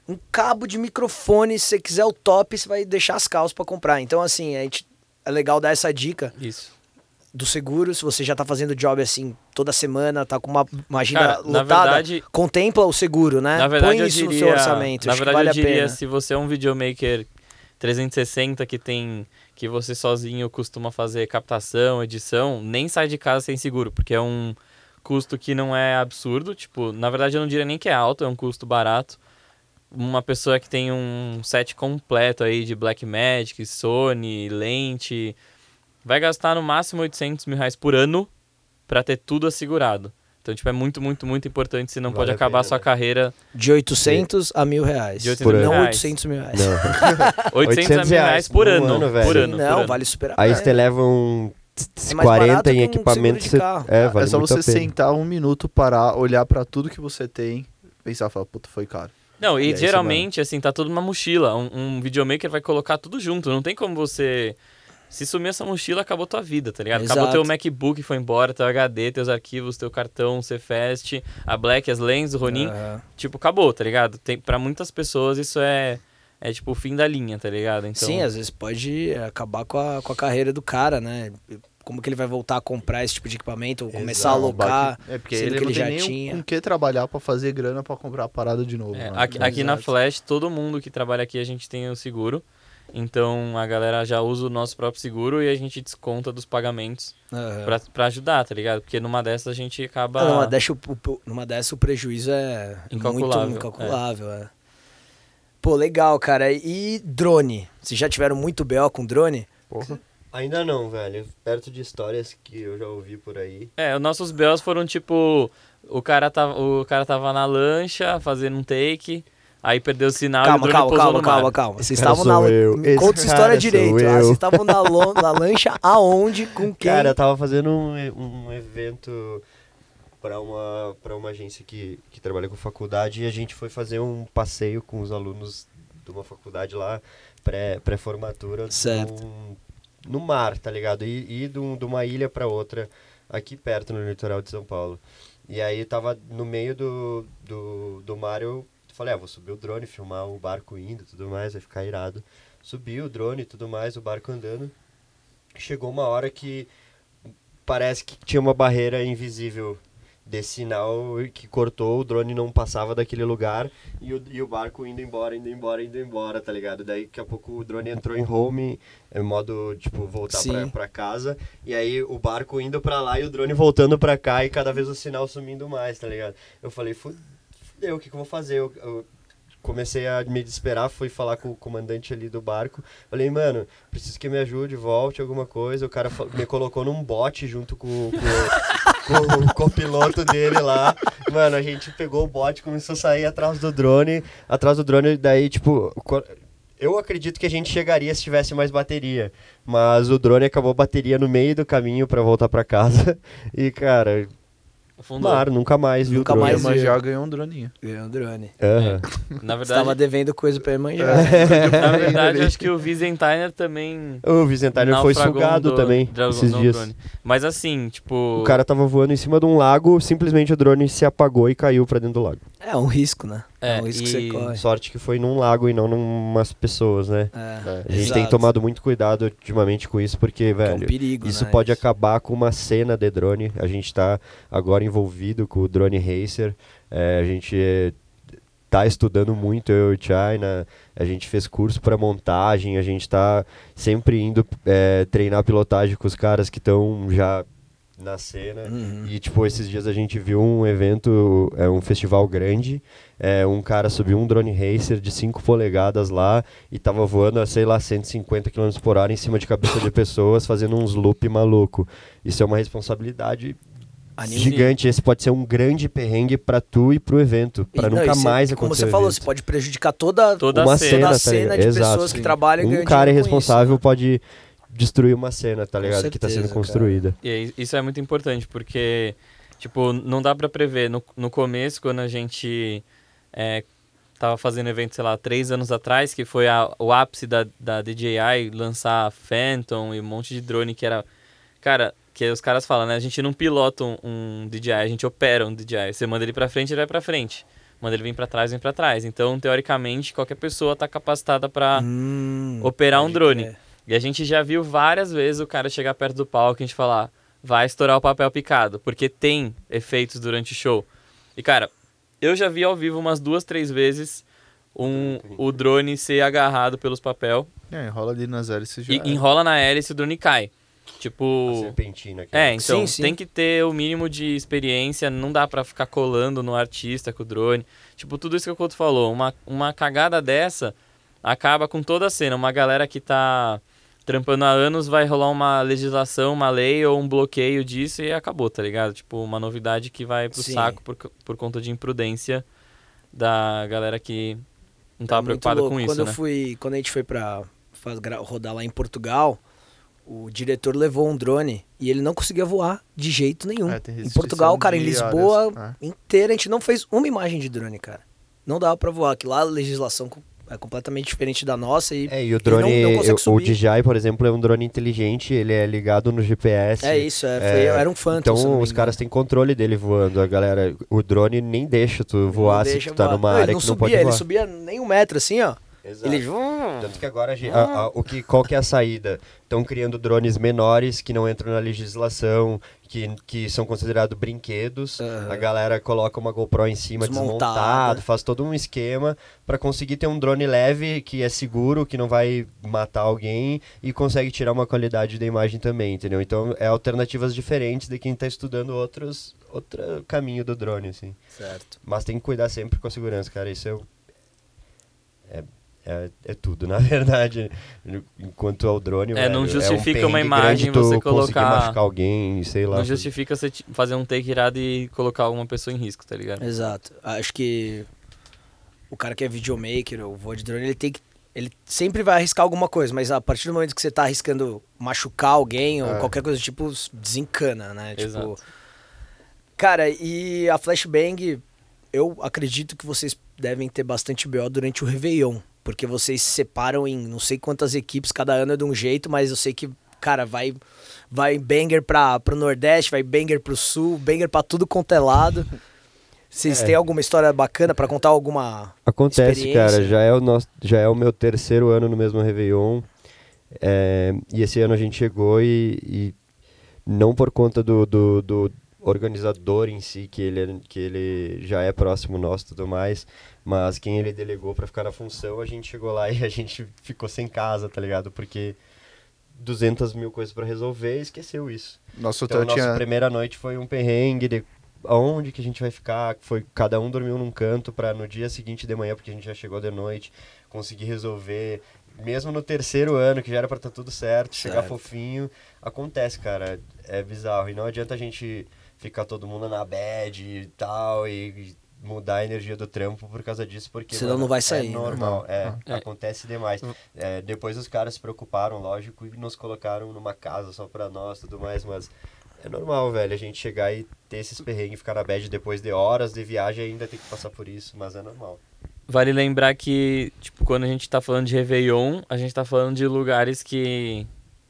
um cabo de microfone, se você quiser o top, você vai deixar as calças pra comprar. Então, assim, a gente, é legal dar essa dica Isso. do seguro, se você já tá fazendo job assim toda semana, tá com uma, uma agenda Cara, na lotada, verdade, contempla o seguro, né? Na verdade, Põe isso diria, no seu orçamento, Na verdade, vale eu diria, se você é um videomaker 360 que tem que você sozinho costuma fazer captação, edição, nem sai de casa sem seguro, porque é um custo que não é absurdo, tipo, na verdade eu não diria nem que é alto, é um custo barato. Uma pessoa que tem um set completo aí de Blackmagic, Sony, lente, vai gastar no máximo 800 mil reais por ano pra ter tudo assegurado. Então, tipo, é muito, muito, muito importante, senão Vale pode a acabar a pena, sua né? carreira De 800 a mil reais. De 800 Por mil não reais. 800 mil reais. Não. [LAUGHS] 800 a 800 mil reais por ano. ano, velho. por ano, não, por ano. vale super a Aí pena. você leva um É mais 40 barato em um equipamento. você- carro. É, vale é só você sentar um minuto, parar, olhar pra tudo que você tem, pensar, falar, puta, foi caro. Não, E e geralmente, assim, tá tudo numa mochila. Um, um videomaker vai colocar tudo junto. Não tem como você Se sumir essa mochila, acabou tua vida, tá ligado? Exato. Acabou teu MacBook, foi embora, teu HD, teus arquivos, teu cartão, Cfest, a Black, as lens, o Ronin. Aham. Tipo, acabou, tá ligado? Tem, pra muitas pessoas isso é, é tipo o fim da linha, tá ligado? Então, Sim, às vezes pode acabar com a, com a carreira do cara, né? Como que ele vai voltar a comprar esse tipo de equipamento, ou começar a Exato, alocar, É porque sendo ele, que não ele tem já tinha. com que trabalhar pra fazer grana pra comprar a parada de novo. É, né? aqui, aqui na Exato. Flash, todo mundo que trabalha aqui, a gente tem o seguro. Então a galera já usa o nosso próprio seguro e a gente desconta dos pagamentos Aham. pra, pra ajudar, tá ligado? Porque numa dessas a gente acaba. Ah, numa, dessa, o, numa dessa o prejuízo é Incalculável, muito incalculável. É. Pô, legal, cara. E drone? Vocês já tiveram muito BO com drone? Porra. Ainda não, velho. Perto de histórias que eu já ouvi por aí. É, os nossos BOs foram tipo. O cara, tava, o cara tava na lancha fazendo um take, aí perdeu o sinal e o calma, drone calma, pousou calma, no mar. calma, calma. Vocês estavam na. eu. Me Conta essa história direito. Ah, vocês estavam na, lo- na lancha [LAUGHS] aonde? Com quem? Cara, eu tava fazendo um, um evento para uma, pra uma agência que, que trabalha com faculdade e a gente foi fazer um passeio com os alunos de uma faculdade lá, pré- pré-formatura, Certo. num- no mar, tá ligado? E, e de, um- de uma ilha para outra, aqui perto, no litoral de São Paulo. E aí tava no meio do, do, do mar, eu falei, ah, vou subir o drone, filmar o barco indo tudo mais, vai ficar irado. Subi o drone e tudo mais, o barco andando. Chegou uma hora que parece que tinha uma barreira invisível desse sinal que cortou, o drone não passava daquele lugar e o, e o barco indo embora, indo embora, indo embora, tá ligado? Daí daqui a pouco o drone entrou em home, em modo, tipo, voltar pra, casa, e aí o barco indo pra lá e o drone voltando pra cá e cada vez o sinal sumindo mais, tá ligado? Eu falei, "Fu- fudeu, o que, que eu vou fazer? Eu, eu comecei a me desesperar, fui falar com o comandante ali do barco, falei, mano, preciso que me ajude, volte alguma coisa, o cara me colocou num bote junto com, com, com o copiloto dele lá. Mano, a gente pegou o bote, começou a sair atrás do drone, atrás do drone, daí, tipo, eu acredito que a gente chegaria se tivesse mais bateria, mas o drone acabou bateria no meio do caminho pra voltar pra casa. [LAUGHS] E, cara, Afundou. claro, nunca mais viu Nunca o drone. mais Mas viu. já ganhou um droninho. Ganhou um drone. Aham. Na Você tava verdade, devendo coisa pra Emanjá. [LAUGHS] na verdade [LAUGHS] acho que o Visentiner também. O Vicentiner foi sugado do- também dra- esses dias. drone. Mas assim, tipo. O cara tava voando em cima de um lago, simplesmente o drone se apagou e caiu pra dentro do lago. É um risco, né? É, É, um risco que você corre. Sorte que foi num lago e não numas pessoas, né? É, A gente tem exato. tomado muito cuidado ultimamente com isso, porque, Que é um velho, perigo, isso né? pode acabar com uma cena de drone. A gente tá agora envolvido com o Drone Racer. É, a gente tá estudando muito, eu e o China. A gente fez curso para montagem. A gente tá sempre indo é, treinar pilotagem com os caras que estão já na cena. Uhum. E, tipo, esses dias a gente viu um evento, é um festival grande, é, um cara subiu um drone racer de 5 polegadas lá e tava voando a, sei lá, 150 km por hora em cima de cabeça de pessoas, fazendo uns loop maluco. Isso é uma responsabilidade Anime- gigante. Esse pode ser um grande perrengue pra tu e pro evento, pra não, nunca e mais acontecer Como você falou, você pode prejudicar toda, Toda uma a toda cena, a tá cena ligado? de Exato. pessoas que Sim. trabalham e ganham Um cara irresponsável isso, né? Destruir uma cena, tá ligado? que tá sendo certeza, cara. construída. E isso é muito importante, porque, tipo, não dá pra prever. No, no começo, quando a gente é, tava fazendo evento, sei lá, três anos atrás, que foi a- o ápice da, da DJI lançar Phantom e um monte de drone que era... Cara, que os caras falam, né? A gente não pilota um, um DJI, a gente opera um DJI. Você manda ele pra frente, ele vai pra frente. Manda ele vir pra trás, vem pra trás. Então, teoricamente, qualquer pessoa tá capacitada pra Hum, operar um drone. crer. E a gente já viu várias vezes o cara chegar perto do palco e a gente falar, vai estourar o papel picado, porque tem efeitos durante o show. E cara, eu já vi ao vivo umas duas, três vezes um, o drone ser agarrado pelos papel É, enrola ali nas hélices já. e enrola na hélice e o drone cai. A Tipo. serpentina. que É, então Sim, sim. tem que ter o mínimo de experiência, não dá pra ficar colando no artista com o drone. Tipo, tudo isso que o Couto falou, uma, uma cagada dessa acaba com toda a cena. Uma galera que tá trampando há anos vai rolar uma legislação, uma lei ou um bloqueio disso e acabou, tá ligado? Tipo, uma novidade que vai pro Sim. saco por, por conta de imprudência da galera que não tava É muito preocupada com quando isso, eu né? fui Quando a gente foi pra faz, rodar lá em Portugal, o diretor levou um drone e ele não conseguia voar de jeito nenhum. É, em Portugal, cara, em Lisboa áreas. inteira, a gente não fez uma imagem de drone, cara. Não dava pra voar, que lá a legislação é completamente diferente da nossa e É, e o Ele não- drone, não o. DJI, por exemplo, é um drone inteligente, ele é ligado no GPS. é isso, é, foi- É, era um Phantom. Então não os caras têm controle dele voando. A galera, o drone nem deixa tu voar Não se deixa tu tá voar. numa Não, área ele não que não subia, pode ele voar. subia nem um metro assim, ó. Exato. Ele Tanto que agora, a a- a- o que, qual que é a saída? Estão criando drones menores que não entram na legislação, que, que são considerados brinquedos. Aham. A galera coloca uma GoPro em cima Desmontada. desmontado, faz todo um esquema para conseguir ter um drone leve, que é seguro, que não vai matar alguém e consegue tirar uma qualidade da imagem também, entendeu? Então é alternativas diferentes de quem está estudando outros outro caminho do drone, assim. Certo. Mas tem que cuidar sempre com a segurança, cara. Isso é, é, é, é tudo, [LAUGHS] na verdade. Enquanto ao drone, É, velho, não justifica um uma imagem você colocar- machucar alguém, sei lá. Não justifica você fazer um take irado e colocar alguma pessoa em risco, tá ligado? Exato. Acho que o cara que é videomaker ou voa de drone, ele tem que. Ele sempre vai arriscar alguma coisa, mas a partir do momento que você tá arriscando machucar alguém ou É. qualquer coisa do tipo, desencana, né? Tipo. Exato. Cara, e a Flashbang, eu acredito que vocês devem ter bastante BO durante o Réveillon. Porque vocês se separam em não sei quantas equipes, cada ano é de um jeito, mas eu sei que, cara, vai, vai banger pra, pro Nordeste, vai banger pro Sul, banger pra tudo quanto é lado. [LAUGHS] Vocês É. têm alguma história bacana pra contar alguma. Acontece, cara. Já é, o nosso, já é o meu terceiro ano no mesmo Réveillon. É, e esse ano a gente chegou e, e não por conta do, do, do organizador em si, que ele, é- que ele já é próximo nosso e tudo mais, mas quem ele delegou pra ficar na função, a gente chegou lá [LAUGHS] e a gente ficou sem casa, tá ligado? Porque 200 mil coisas pra resolver e esqueceu isso. Nosso Então, hotel nossa tinha. primeira noite foi um perrengue de aonde que a gente vai ficar. Foi cada um dormiu num canto para no dia seguinte de manhã, porque a gente já chegou de noite, conseguir resolver. Mesmo no terceiro ano, que já era para estar tudo certo, chegar Certo. fofinho, acontece, cara. É bizarro. E não adianta a gente ficar todo mundo na bad e tal e mudar a energia do trampo por causa disso, porque Senão mano, não vai sair, É né? normal, é, É. [LAUGHS] acontece demais. É, depois os caras se preocuparam, lógico, e nos colocaram numa casa só pra nós e tudo mais, mas é normal, velho, a gente chegar e ter esses perrengues, ficar na bad depois de horas de viagem e ainda ter que passar por isso, mas é normal. Vale lembrar que, tipo, quando a gente tá falando de Réveillon, a gente tá falando de lugares que,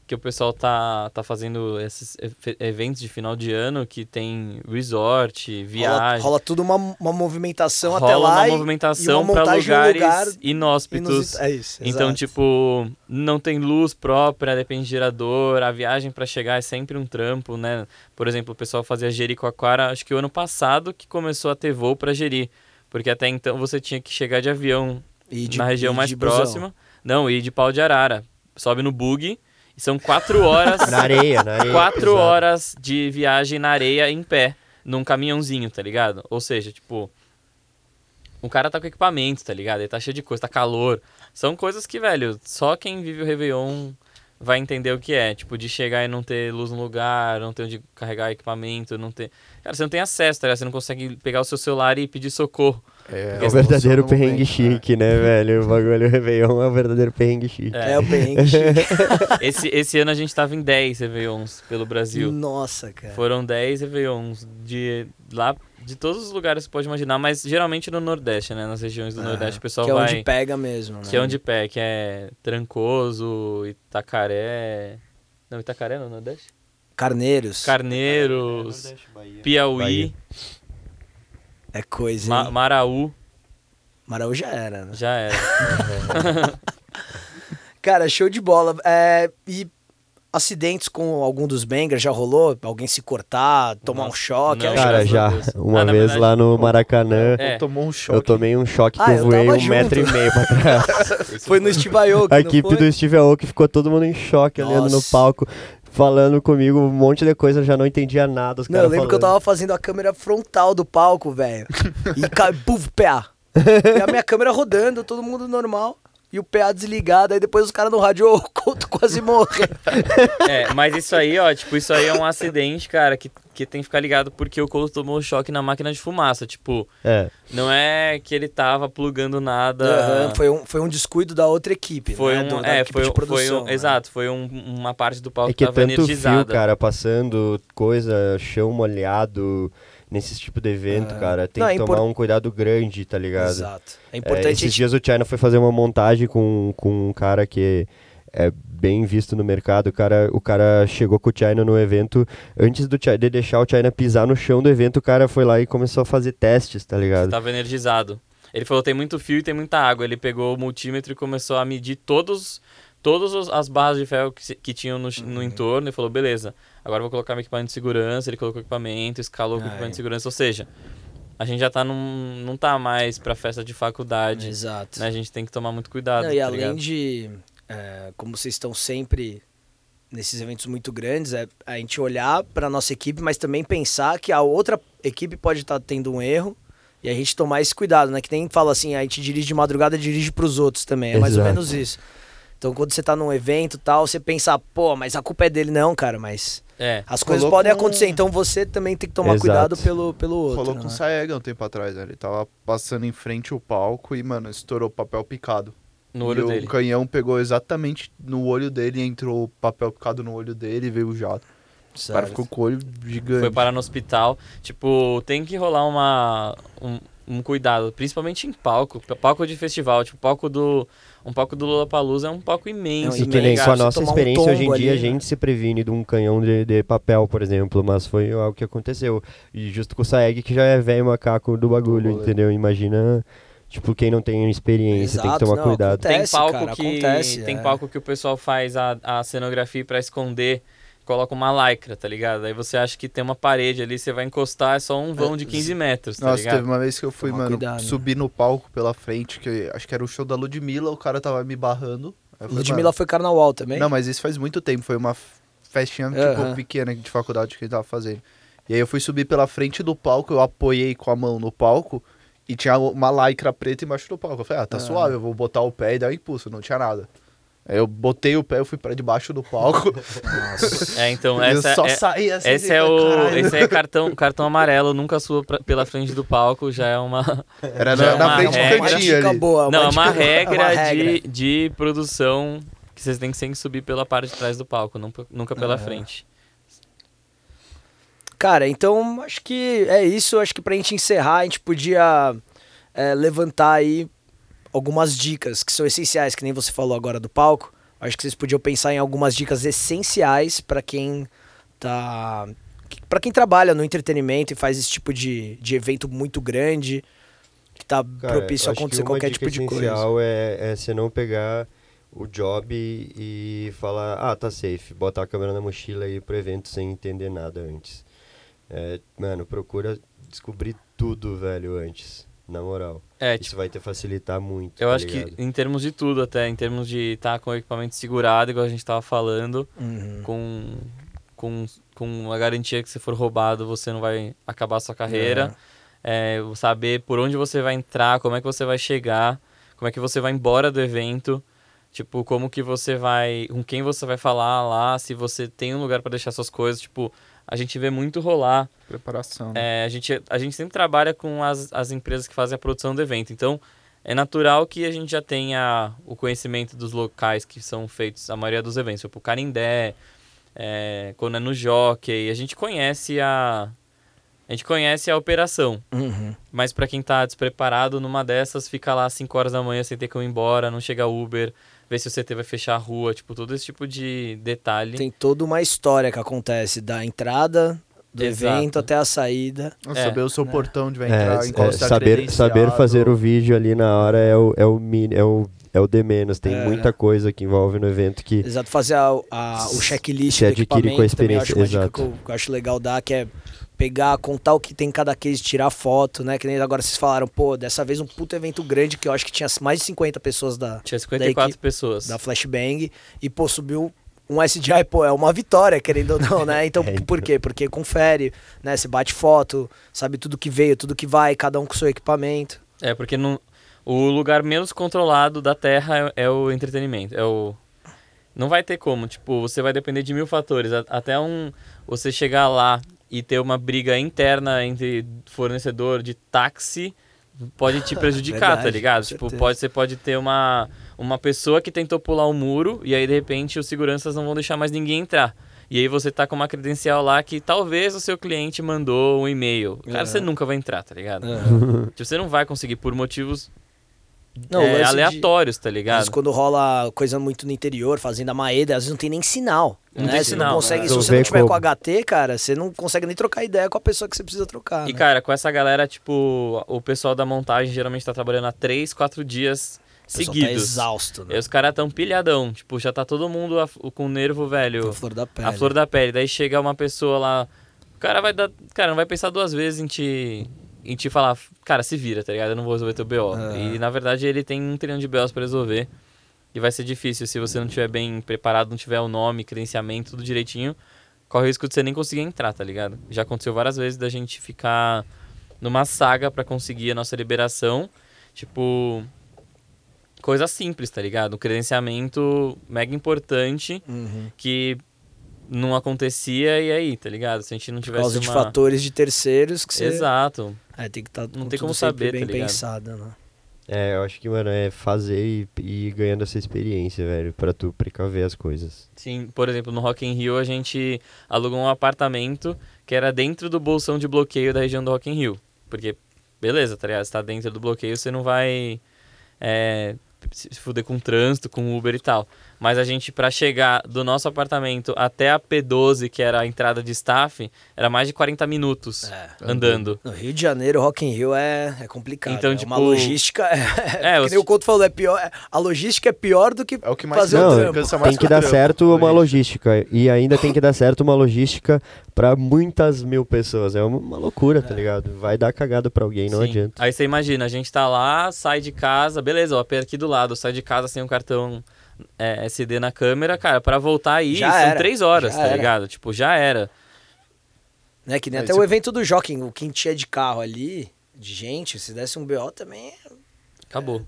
que o pessoal tá, tá fazendo esses eventos de final de ano que tem resort, Rola, viagem. rola tudo uma, uma movimentação rola até lá. uma e- movimentação e uma um lugares lugar inóspitos. inusit- É isso. Então, exato. tipo, não tem luz própria, depende de gerador, a viagem pra chegar é sempre um trampo, né? Por exemplo, o pessoal fazia Jericoacoara, acho que o ano passado que começou a ter voo pra Jeri, porque até então você tinha que chegar de avião E de- na região mais busão. próxima. Não, e de pau de arara. Sobe no bug e são quatro horas, [LAUGHS] Na areia, na areia. quatro exato. horas de viagem na areia em pé, num caminhãozinho, tá ligado? Ou seja, tipo, o cara tá com equipamento, tá ligado? Ele tá cheio de coisa, tá calor. São coisas que, velho, só quem vive o Réveillon vai entender o que é. Tipo, de chegar e não ter luz no lugar, não ter onde carregar equipamento, não ter. Cara, você não tem acesso, tá ligado? Você não consegue pegar o seu celular e pedir socorro. É, É o verdadeiro no perrengue momento, né? chique, né, velho? O bagulho Réveillon é o verdadeiro perrengue chique. É. É o perrengue chique. [LAUGHS] Esse, esse ano a gente tava em 10 Réveillons pelo Brasil. Nossa, cara. Foram 10 Réveillons de lá de todos os lugares que você pode imaginar, mas geralmente no Nordeste, né? Nas regiões do Ah, Nordeste o pessoal que é vai. onde pega mesmo, né? Que é onde pé, que é Trancoso, Itacaré. Não, Itacaré no Nordeste? Carneiros. Carneiros, Piauí, Bahia. É coisa, Ma? Maraú, Maraú já era, né? já era. [LAUGHS] Cara, show de bola. É, e acidentes com algum dos bangers já rolou? Alguém se cortar, tomar um Nossa, choque? não, Cara, já, uma Ah, vez verdade- lá no Maracanã, É. Tomou um choque. eu tomei um choque que Ah, eu eu voei um metro e junto. meio pra trás. [LAUGHS] Foi no Steve Aoki, A equipe foi? do Steve Aoki ficou todo mundo em choque olhando no palco, falando comigo um monte de coisa, eu já não entendia nada. Os Não, eu lembro que eu falando. tava fazendo a câmera frontal do palco, velho. E cai, [LAUGHS] puf, PA. E a minha câmera rodando, todo mundo normal. E o PA desligado, aí depois os caras no rádio, ô, [LAUGHS] o Couto quase morreu. É, mas isso aí, ó, tipo, isso aí é um acidente, cara, que, que tem que ficar ligado porque o Couto tomou choque na máquina de fumaça. Tipo, É, não é que ele tava plugando nada. Aham, foi, um, foi um descuido da outra equipe, Foi né? um, Do- é, equipe foi, de um- foi produção, um, né? exato, foi um- uma parte do palco é que que tava tanto energizada. fio, cara, passando, coisa, chão molhado, nesse tipo de evento, Ah. cara, tem Não, que é tomar impor- um cuidado grande, tá ligado? Exato. É É, importante a esses gente dias o China foi fazer uma montagem com, com um cara que é bem visto no mercado. O cara, o cara chegou com o China no evento. Antes do China, de deixar o China pisar no chão do evento, o cara foi lá e começou a fazer testes, tá ligado? Tava energizado. Ele falou, tem muito fio e tem muita água. Ele pegou o multímetro e começou a medir todos, todas os- as barras de ferro que, que tinham no, no entorno e falou, beleza, agora eu vou colocar meu equipamento de segurança. Ele colocou o equipamento, escalou com o Ah, equipamento é. de segurança. Ou seja, a gente já tá num, não tá mais pra festa de faculdade. Exato. Né? A gente tem que tomar muito cuidado. Não, e tá além ligado? de, é, como vocês estão sempre nesses eventos muito grandes, é a gente olhar para nossa equipe, mas também pensar que a outra equipe pode estar tendo um erro e a gente tomar esse cuidado, né? Que nem fala assim, a gente dirige de madrugada, dirige para os outros também, é mais ou Exato. menos isso. Então, quando você tá num evento e tal, você pensa, pô, mas a culpa é dele não, cara, mas É. as coisas podem com- acontecer, então você também tem que tomar Exato. cuidado pelo, pelo outro. Rolou né? com o Saega um tempo atrás, né? Ele tava passando em frente ao palco e, mano, estourou papel picado. No e olho o dele. canhão pegou exatamente no olho dele, entrou papel picado no olho dele e veio o jato. O cara ficou com o olho gigante. Foi parar no hospital. Tipo, tem que rolar uma, um, um cuidado, principalmente em palco. Palco de festival, tipo, palco do. Um palco do Lollapalooza é um palco imenso. Não, que nem ligado? com a nossa tomar um experiência hoje em dia, a ali, né? gente se previne de um canhão de, de papel, por exemplo, mas foi algo que aconteceu. E justo com o Saeg, que já é velho macaco do bagulho, entendeu? Imagina, tipo, quem não tem experiência, tem que Exato, tomar não, cuidado. acontece. Tem palco cara, que acontece, tem é. palco que o pessoal faz a, a cenografia pra esconder, coloca uma lycra, tá ligado? Aí você acha que tem uma parede ali, você vai encostar, é só um vão de 15 metros, tá Nossa, ligado? teve uma vez que eu fui, Tomar mano, cuidado, né? subir no palco pela frente, que acho que era o show da Ludmilla, o cara tava me barrando. Falei, Ludmilla foi carnaval também? Não, mas isso faz muito tempo. Foi uma festinha, tipo, Aham. pequena de faculdade que ele tava fazendo. E aí eu fui subir pela frente do palco, eu apoiei com a mão no palco e tinha uma lycra preta embaixo do palco. Eu falei, ah, tá Ah. suave, eu vou botar o pé e dar um impulso. Não tinha nada. Aí eu botei o pé, eu fui pra debaixo do palco. Nossa. É, então [LAUGHS] eu essa só é, saí assim. esse é o "Caralho". esse é cartão cartão amarelo, nunca suba pra- pela frente do palco, já é uma Era Já na, é na uma frente do regra. uma cantinho ali. boa. Não, é uma regra, uma regra. De, de produção que vocês têm que sempre subir pela parte de trás do palco, nunca, nunca pela Ah. frente. Cara, então acho que é isso. Acho que pra gente encerrar, a gente podia é, levantar aí algumas dicas que são essenciais, que nem você falou agora do palco. Acho que vocês podiam pensar em algumas dicas essenciais pra quem tá. Pra quem trabalha no entretenimento e faz esse tipo de, de evento muito grande, que tá Cara, propício a acontecer qualquer tipo de coisa. essencial É, é você não pegar o job e falar, ah, tá safe, botar a câmera na mochila e ir pro evento sem entender nada antes. É, mano, procura descobrir tudo, velho, antes. Na moral. É, Isso tipo, vai te facilitar muito. eu tá acho ligado? que em termos de tudo até, em termos de estar com o equipamento segurado, igual a gente tava falando, Uhum. com, com, com a garantia que se for roubado você não vai acabar a sua carreira. É, saber por onde você vai entrar, como é que você vai chegar, como é que você vai embora do evento, tipo, como que você vai, com quem você vai falar lá, se você tem um lugar para deixar suas coisas, tipo, a gente vê muito rolar, Preparação. né? é, a, gente, a gente sempre trabalha com as, as empresas que fazem a produção do evento, então é natural que a gente já tenha o conhecimento dos locais que são feitos a maioria dos eventos, tipo Carindé, é, quando é no Jockey, a gente conhece a a gente conhece a operação, Uhum. mas pra quem tá despreparado numa dessas, fica lá às 5 horas da manhã sem ter como ir embora, não chega Uber, ver se o CT vai fechar a rua, tipo, todo esse tipo de detalhe. Tem toda uma história que acontece da entrada do Exato. evento até a saída. É, saber o seu né? portão onde vai É, entrar, é, em qual você tá saber, saber fazer o vídeo ali na hora é o, é o, é o, é o de menos. Tem É. muita coisa que envolve no evento que. Exato, fazer a, a- o checklist Se adquire com a equipamento também eu experiência, acho uma dica exato. que eu, que eu acho legal dar, que é pegar, contar o que tem em cada case, tirar foto, né? Que nem agora vocês falaram, pô, dessa vez um puto evento grande que eu acho que tinha mais de 50 pessoas da, Tinha 54 equipe- pessoas. da Flashbang e, pô, subiu um SDI, pô, é uma vitória, querendo ou não, né? [LAUGHS] Então, É, então. por quê? Porque confere, né? Você bate foto, sabe tudo que veio, tudo que vai, cada um com seu equipamento. É, porque não, o lugar menos controlado da Terra é, é o entretenimento. É o. Não vai ter como, tipo, você vai depender de mil fatores. Até um. Você chegar lá e ter uma briga interna entre fornecedor de táxi pode te [LAUGHS] prejudicar, tá Verdade, ligado? com Tipo, pode, você pode ter uma, uma pessoa que tentou pular o muro e aí de repente os seguranças não vão deixar mais ninguém entrar. E aí você tá com uma credencial lá que talvez o seu cliente mandou um e-mail. Cara, você nunca vai entrar, tá ligado? Aham. Tipo, você não vai conseguir por motivos Não, é, de- aleatórios, tá Às ligado? vezes quando rola coisa muito no interior, fazenda Maeda, às vezes não tem nem sinal. Não né? tem você sinal, não consegue, né? se você não tiver como. com HT, cara, você não consegue nem trocar ideia com a pessoa que você precisa trocar. E, né? cara, com essa galera, tipo, o pessoal da montagem geralmente tá trabalhando há três, quatro dias Tá seguidos. exausto, E né? os caras tão pilhadão. Tipo, já tá todo mundo a- com o nervo, velho. A flor da pele. A flor da pele. Daí chega uma pessoa lá. O cara vai dar. Cara, não vai pensar duas vezes em te. Em te falar, cara, se vira, tá ligado? Eu não vou resolver teu BO. Ah. E na verdade ele tem um trilhão de BOs pra resolver. E vai ser difícil se você não tiver bem preparado, não tiver o nome, credenciamento, tudo direitinho. Corre o risco de você nem conseguir entrar, tá ligado? Já aconteceu várias vezes da gente ficar numa saga pra conseguir a nossa liberação. Tipo. Coisa simples, tá ligado? Um credenciamento mega importante Uhum. que não acontecia e aí, tá ligado? Se a gente não Por tivesse causa uma... de fatores de terceiros que você. Exato. É, tem que estar Não tem como saber, bem tá ligado? pensado, né? É, eu acho que, mano, é fazer e, e ir ganhando essa experiência, velho, pra tu precaver as coisas. Sim, por exemplo, no Rock in Rio a gente alugou um apartamento que era dentro do bolsão de bloqueio da região do Rock in Rio. Porque, beleza, tá ligado? Você tá dentro do bloqueio, você não vai é, se se fuder com trânsito, com Uber e tal. Mas a gente, pra chegar do nosso apartamento até a P12, que era a entrada de staff, era mais de 40 minutos É. andando. No Rio de Janeiro, Rock in Rio é, é complicado. Então, é tipo- uma logística. [LAUGHS] É, É, que os- nem o Couto falou, é pior, é- a logística é pior do que É o que mais fazer Não, o trampo. Tem que o dar trampo, certo uma logística. logística. E ainda tem que dar certo uma logística pra muitas mil pessoas. É uma, uma loucura, tá ligado? Vai dar cagada pra alguém, não Sim. adianta. Aí você imagina, a gente tá lá, sai de casa, beleza, o AP aqui do lado, sai de casa sem um cartão é, SD na câmera, cara, pra voltar aí Já são era, três horas, já tá era. ligado? Tipo, já era. Né, que nem É, até tipo- o evento do Jockey, o quem tinha de carro ali, de gente, se desse um BO também. Acabou.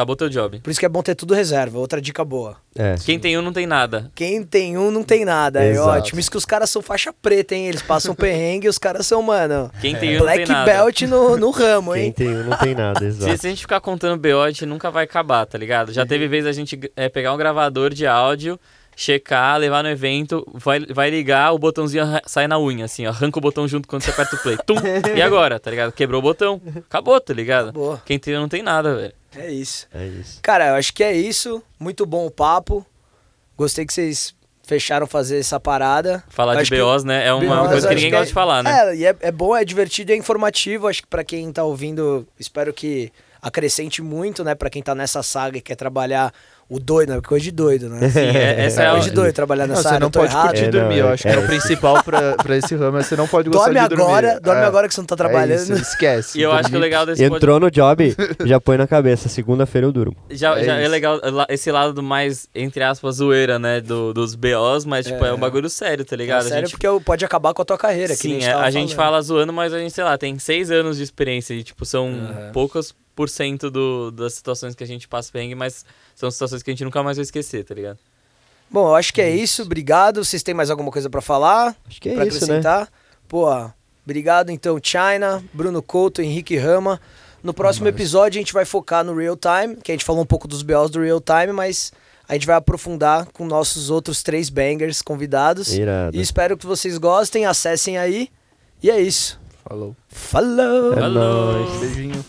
Acabou teu job. Por isso que é bom ter tudo reserva. Outra dica boa. É. Quem tem um não tem nada. Quem tem um não tem nada. É Exato. ótimo. Isso que os caras são faixa preta, hein? Eles passam perrengue e os caras são, mano, Quem tem um não black tem nada. belt no, no ramo, Quem hein? tem um não tem nada, [LAUGHS] Se, exato. se a gente ficar contando BO, a gente nunca vai acabar, tá ligado? Já teve vez a gente é, pegar um gravador de áudio, checar, levar no evento, vai, vai ligar, o botãozinho sai na unha, assim, ó, arranca o botão junto quando você aperta o play. Tum! E agora, tá ligado? Quebrou o botão. Acabou, tá ligado? Boa. Quem tem um não tem nada, velho. É isso. É isso. Cara, eu acho que é isso. Muito bom o papo. Gostei que vocês fecharam fazer essa parada. Falar de BOs, né? É uma, BOs, coisa que ninguém que é- gosta de falar, né? É, e é, é bom, é divertido e é informativo. Acho que pra quem tá ouvindo, espero que acrescente muito, né? Pra quem tá nessa saga e quer trabalhar o doido, né? Coisa de doido, né? Sim, é, [LAUGHS] essa é, é coisa de doido trabalhar nessa não, área. Você não pode errado. curtir é, dormir, não, eu é, é. acho que é o principal pra, pra esse ramo, é você não pode gostar dorme de dormir. Agora, dorme é. agora que você não tá trabalhando. Isso, esquece. [LAUGHS] E eu acho que o legal desse Entrou pode... no job, [LAUGHS] já põe na cabeça, segunda-feira eu durmo. Já, já é, legal esse lado do mais, entre aspas, zoeira, né? Do, dos BOs, mas tipo, é. um bagulho sério, tá ligado? sério gente... porque pode acabar com a tua carreira. Sim, a, gente, a gente fala zoando, mas a gente, sei lá, tem seis anos de experiência e tipo, são poucas 10% do, das situações que a gente passa perrengue, mas são situações que a gente nunca mais vai esquecer, tá ligado? Bom, eu acho que é, é isso. Obrigado. Vocês têm mais alguma coisa para falar? Acho que é pra isso, né? acrescentar? Né? Pô, obrigado então, China, Bruno Couto, Henrique Rama. No próximo mas... episódio a gente vai focar no real time, que a gente falou um pouco dos BOs do real time, mas a gente vai aprofundar com nossos outros três bangers convidados. Irado. E espero que vocês gostem, acessem aí. E é isso. Falou. Falou. É Falou. Beijinho.